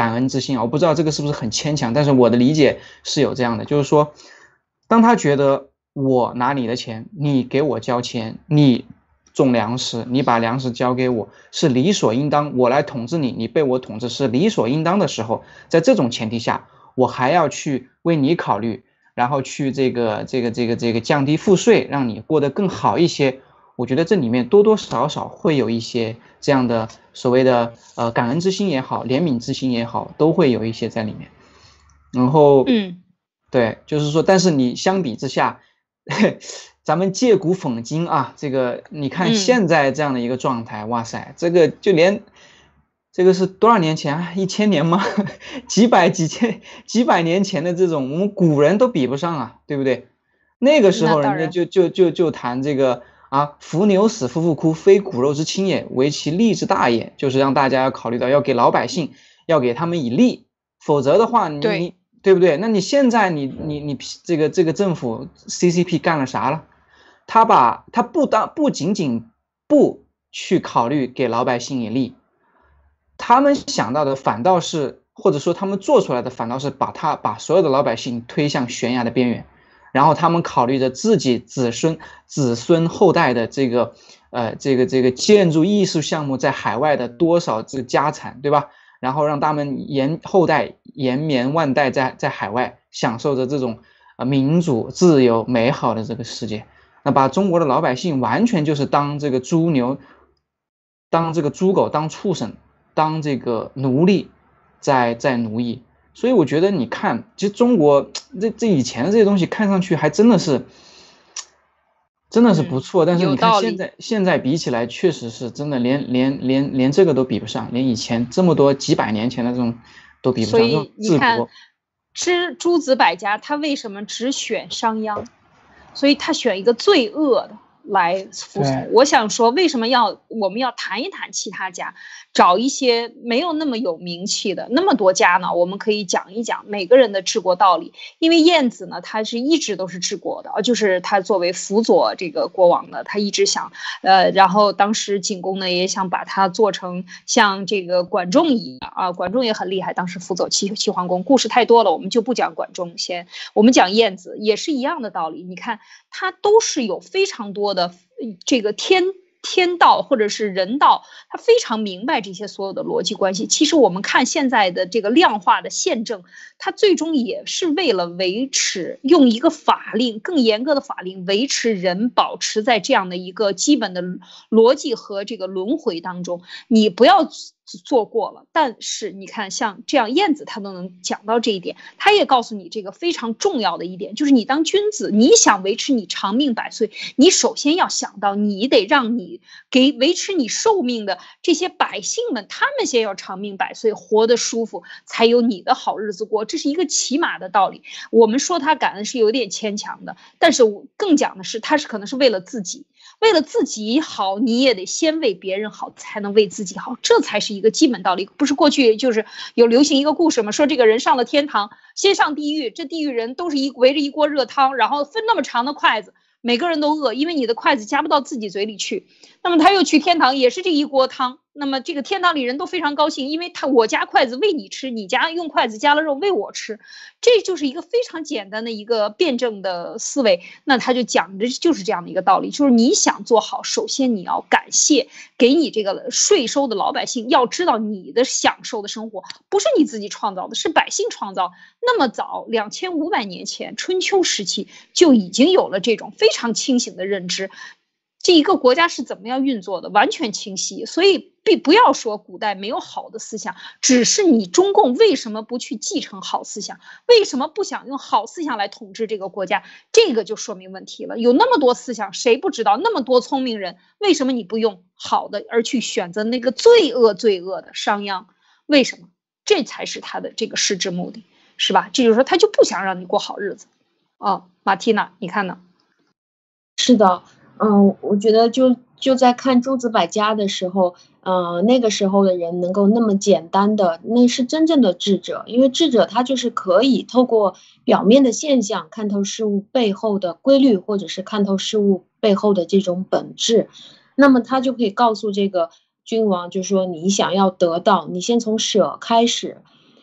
感恩之心啊。我不知道这个是不是很牵强，但是我的理解是有这样的，就是说。当他觉得我拿你的钱，你给我交钱，你种粮食，你把粮食交给我是理所应当，我来统治你，你被我统治是理所应当的时候，在这种前提下，我还要去为你考虑，然后去这个这个这个这个降低赋税，让你过得更好一些。我觉得这里面多多少少会有一些这样的所谓的呃感恩之心也好，怜悯之心也好，都会有一些在里面。然后嗯。对，就是说，但是你相比之下，咱们借古讽今啊，这个你看现在这样的一个状态，哇塞，这个就连这个是多少年前啊？一千年吗？几百几千几百年前的这种，我们古人都比不上啊，对不对？那个时候人家就就就就谈这个啊，伏牛死，夫妇哭，非骨肉之亲也，为其利之大也，就是让大家要考虑到要给老百姓，要给他们以利，否则的话，你。对不对？那你现在你你你这个这个政府 CCP 干了啥了？他把他不当不仅仅不去考虑给老百姓以利，他们想到的反倒是或者说他们做出来的反倒是把他把所有的老百姓推向悬崖的边缘，然后他们考虑着自己子孙子孙后代的这个呃这个这个建筑艺术项目在海外的多少这个家产，对吧？然后让他们延后代延绵万代，在在海外享受着这种呃民主、自由、美好的这个世界。那把中国的老百姓完全就是当这个猪牛，当这个猪狗，当畜生，当这个奴隶，在在奴役。所以我觉得，你看，其实中国这这以前的这些东西，看上去还真的是。真的是不错，但是你看现在现在比起来，确实是真的连连连连这个都比不上，连以前这么多几百年前的这种都比不上。所以你看，之诸子百家，他为什么只选商鞅？所以他选一个最恶的。来服从。我想说，为什么要我们要谈一谈其他家，找一些没有那么有名气的那么多家呢？我们可以讲一讲每个人的治国道理。因为晏子呢，他是一直都是治国的，就是他作为辅佐这个国王的，他一直想，呃，然后当时景公呢也想把他做成像这个管仲一样啊，管仲也很厉害，当时辅佐齐齐桓公。故事太多了，我们就不讲管仲，先我们讲晏子，也是一样的道理。你看，他都是有非常多的这个天。天道或者是人道，他非常明白这些所有的逻辑关系。其实我们看现在的这个量化的宪政，它最终也是为了维持用一个法令更严格的法令维持人保持在这样的一个基本的逻辑和这个轮回当中。你不要。做过了，但是你看，像这样燕子，他都能讲到这一点。他也告诉你这个非常重要的一点，就是你当君子，你想维持你长命百岁，你首先要想到，你得让你给维持你寿命的这些百姓们，他们先要长命百岁，活得舒服，才有你的好日子过。这是一个起码的道理。我们说他感恩是有点牵强的，但是更讲的是，他是可能是为了自己。为了自己好，你也得先为别人好，才能为自己好，这才是一个基本道理。不是过去就是有流行一个故事吗？说这个人上了天堂，先上地狱，这地狱人都是一围着一锅热汤，然后分那么长的筷子，每个人都饿，因为你的筷子夹不到自己嘴里去。那么他又去天堂，也是这一锅汤。那么这个天堂里人都非常高兴，因为他我夹筷子喂你吃，你夹用筷子夹了肉喂我吃，这就是一个非常简单的一个辩证的思维。那他就讲的就是这样的一个道理，就是你想做好，首先你要感谢给你这个税收的老百姓，要知道你的享受的生活不是你自己创造的，是百姓创造。那么早两千五百年前春秋时期就已经有了这种非常清醒的认知。这一个国家是怎么样运作的，完全清晰。所以，并不要说古代没有好的思想，只是你中共为什么不去继承好思想？为什么不想用好思想来统治这个国家？这个就说明问题了。有那么多思想，谁不知道？那么多聪明人，为什么你不用好的，而去选择那个罪恶、罪恶的商鞅？为什么？这才是他的这个实质目的，是吧？这就是说，他就不想让你过好日子。哦，马蒂娜，你看呢？是的。嗯，我觉得就就在看诸子百家的时候，呃，那个时候的人能够那么简单的，那是真正的智者，因为智者他就是可以透过表面的现象看透事物背后的规律，或者是看透事物背后的这种本质，那么他就可以告诉这个君王，就是说你想要得到，你先从舍开始。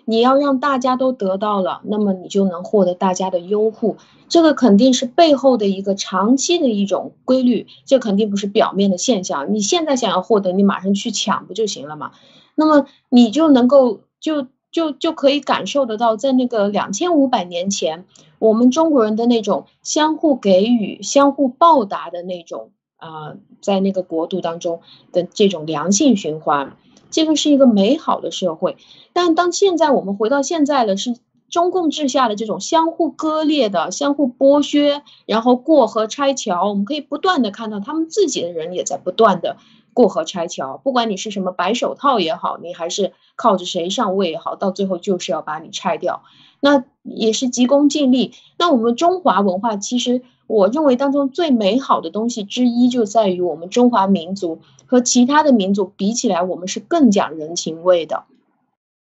你要让大家都得到了，那么你就能获得大家的拥护。这个肯定是背后的一个长期的一种规律，这肯定不是表面的现象。你现在想要获得，你马上去抢不就行了吗？那么你就能够就就就可以感受得到，在那个两千五百年前，我们中国人的那种相互给予、相互报答的那种啊，在那个国度当中的这种良性循环。这个是一个美好的社会，但当现在我们回到现在了，是中共治下的这种相互割裂的、相互剥削，然后过河拆桥。我们可以不断的看到他们自己的人也在不断的过河拆桥。不管你是什么白手套也好，你还是靠着谁上位也好，到最后就是要把你拆掉。那也是急功近利。那我们中华文化其实。我认为当中最美好的东西之一，就在于我们中华民族和其他的民族比起来，我们是更讲人情味的，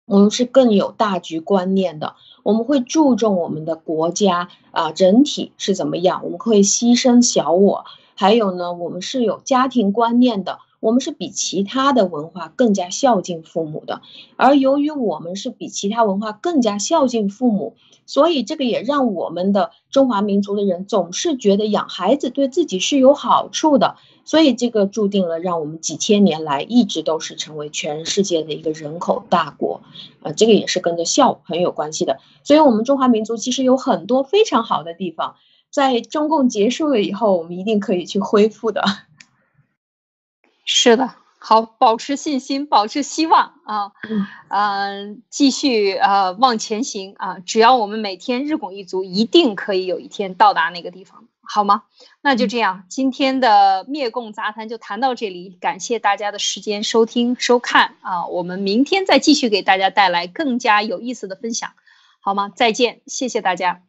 我们是更有大局观念的，我们会注重我们的国家啊整体是怎么样，我们会牺牲小我，还有呢，我们是有家庭观念的。我们是比其他的文化更加孝敬父母的，而由于我们是比其他文化更加孝敬父母，所以这个也让我们的中华民族的人总是觉得养孩子对自己是有好处的，所以这个注定了让我们几千年来一直都是成为全世界的一个人口大国，啊，这个也是跟着孝很有关系的。所以，我们中华民族其实有很多非常好的地方，在中共结束了以后，我们一定可以去恢复的。是的，好，保持信心，保持希望啊，嗯，继续呃往前行啊，只要我们每天日拱一卒，一定可以有一天到达那个地方，好吗？那就这样，今天的灭共杂谈就谈到这里，感谢大家的时间收听收看啊，我们明天再继续给大家带来更加有意思的分享，好吗？再见，谢谢大家，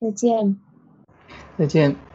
再见，再见。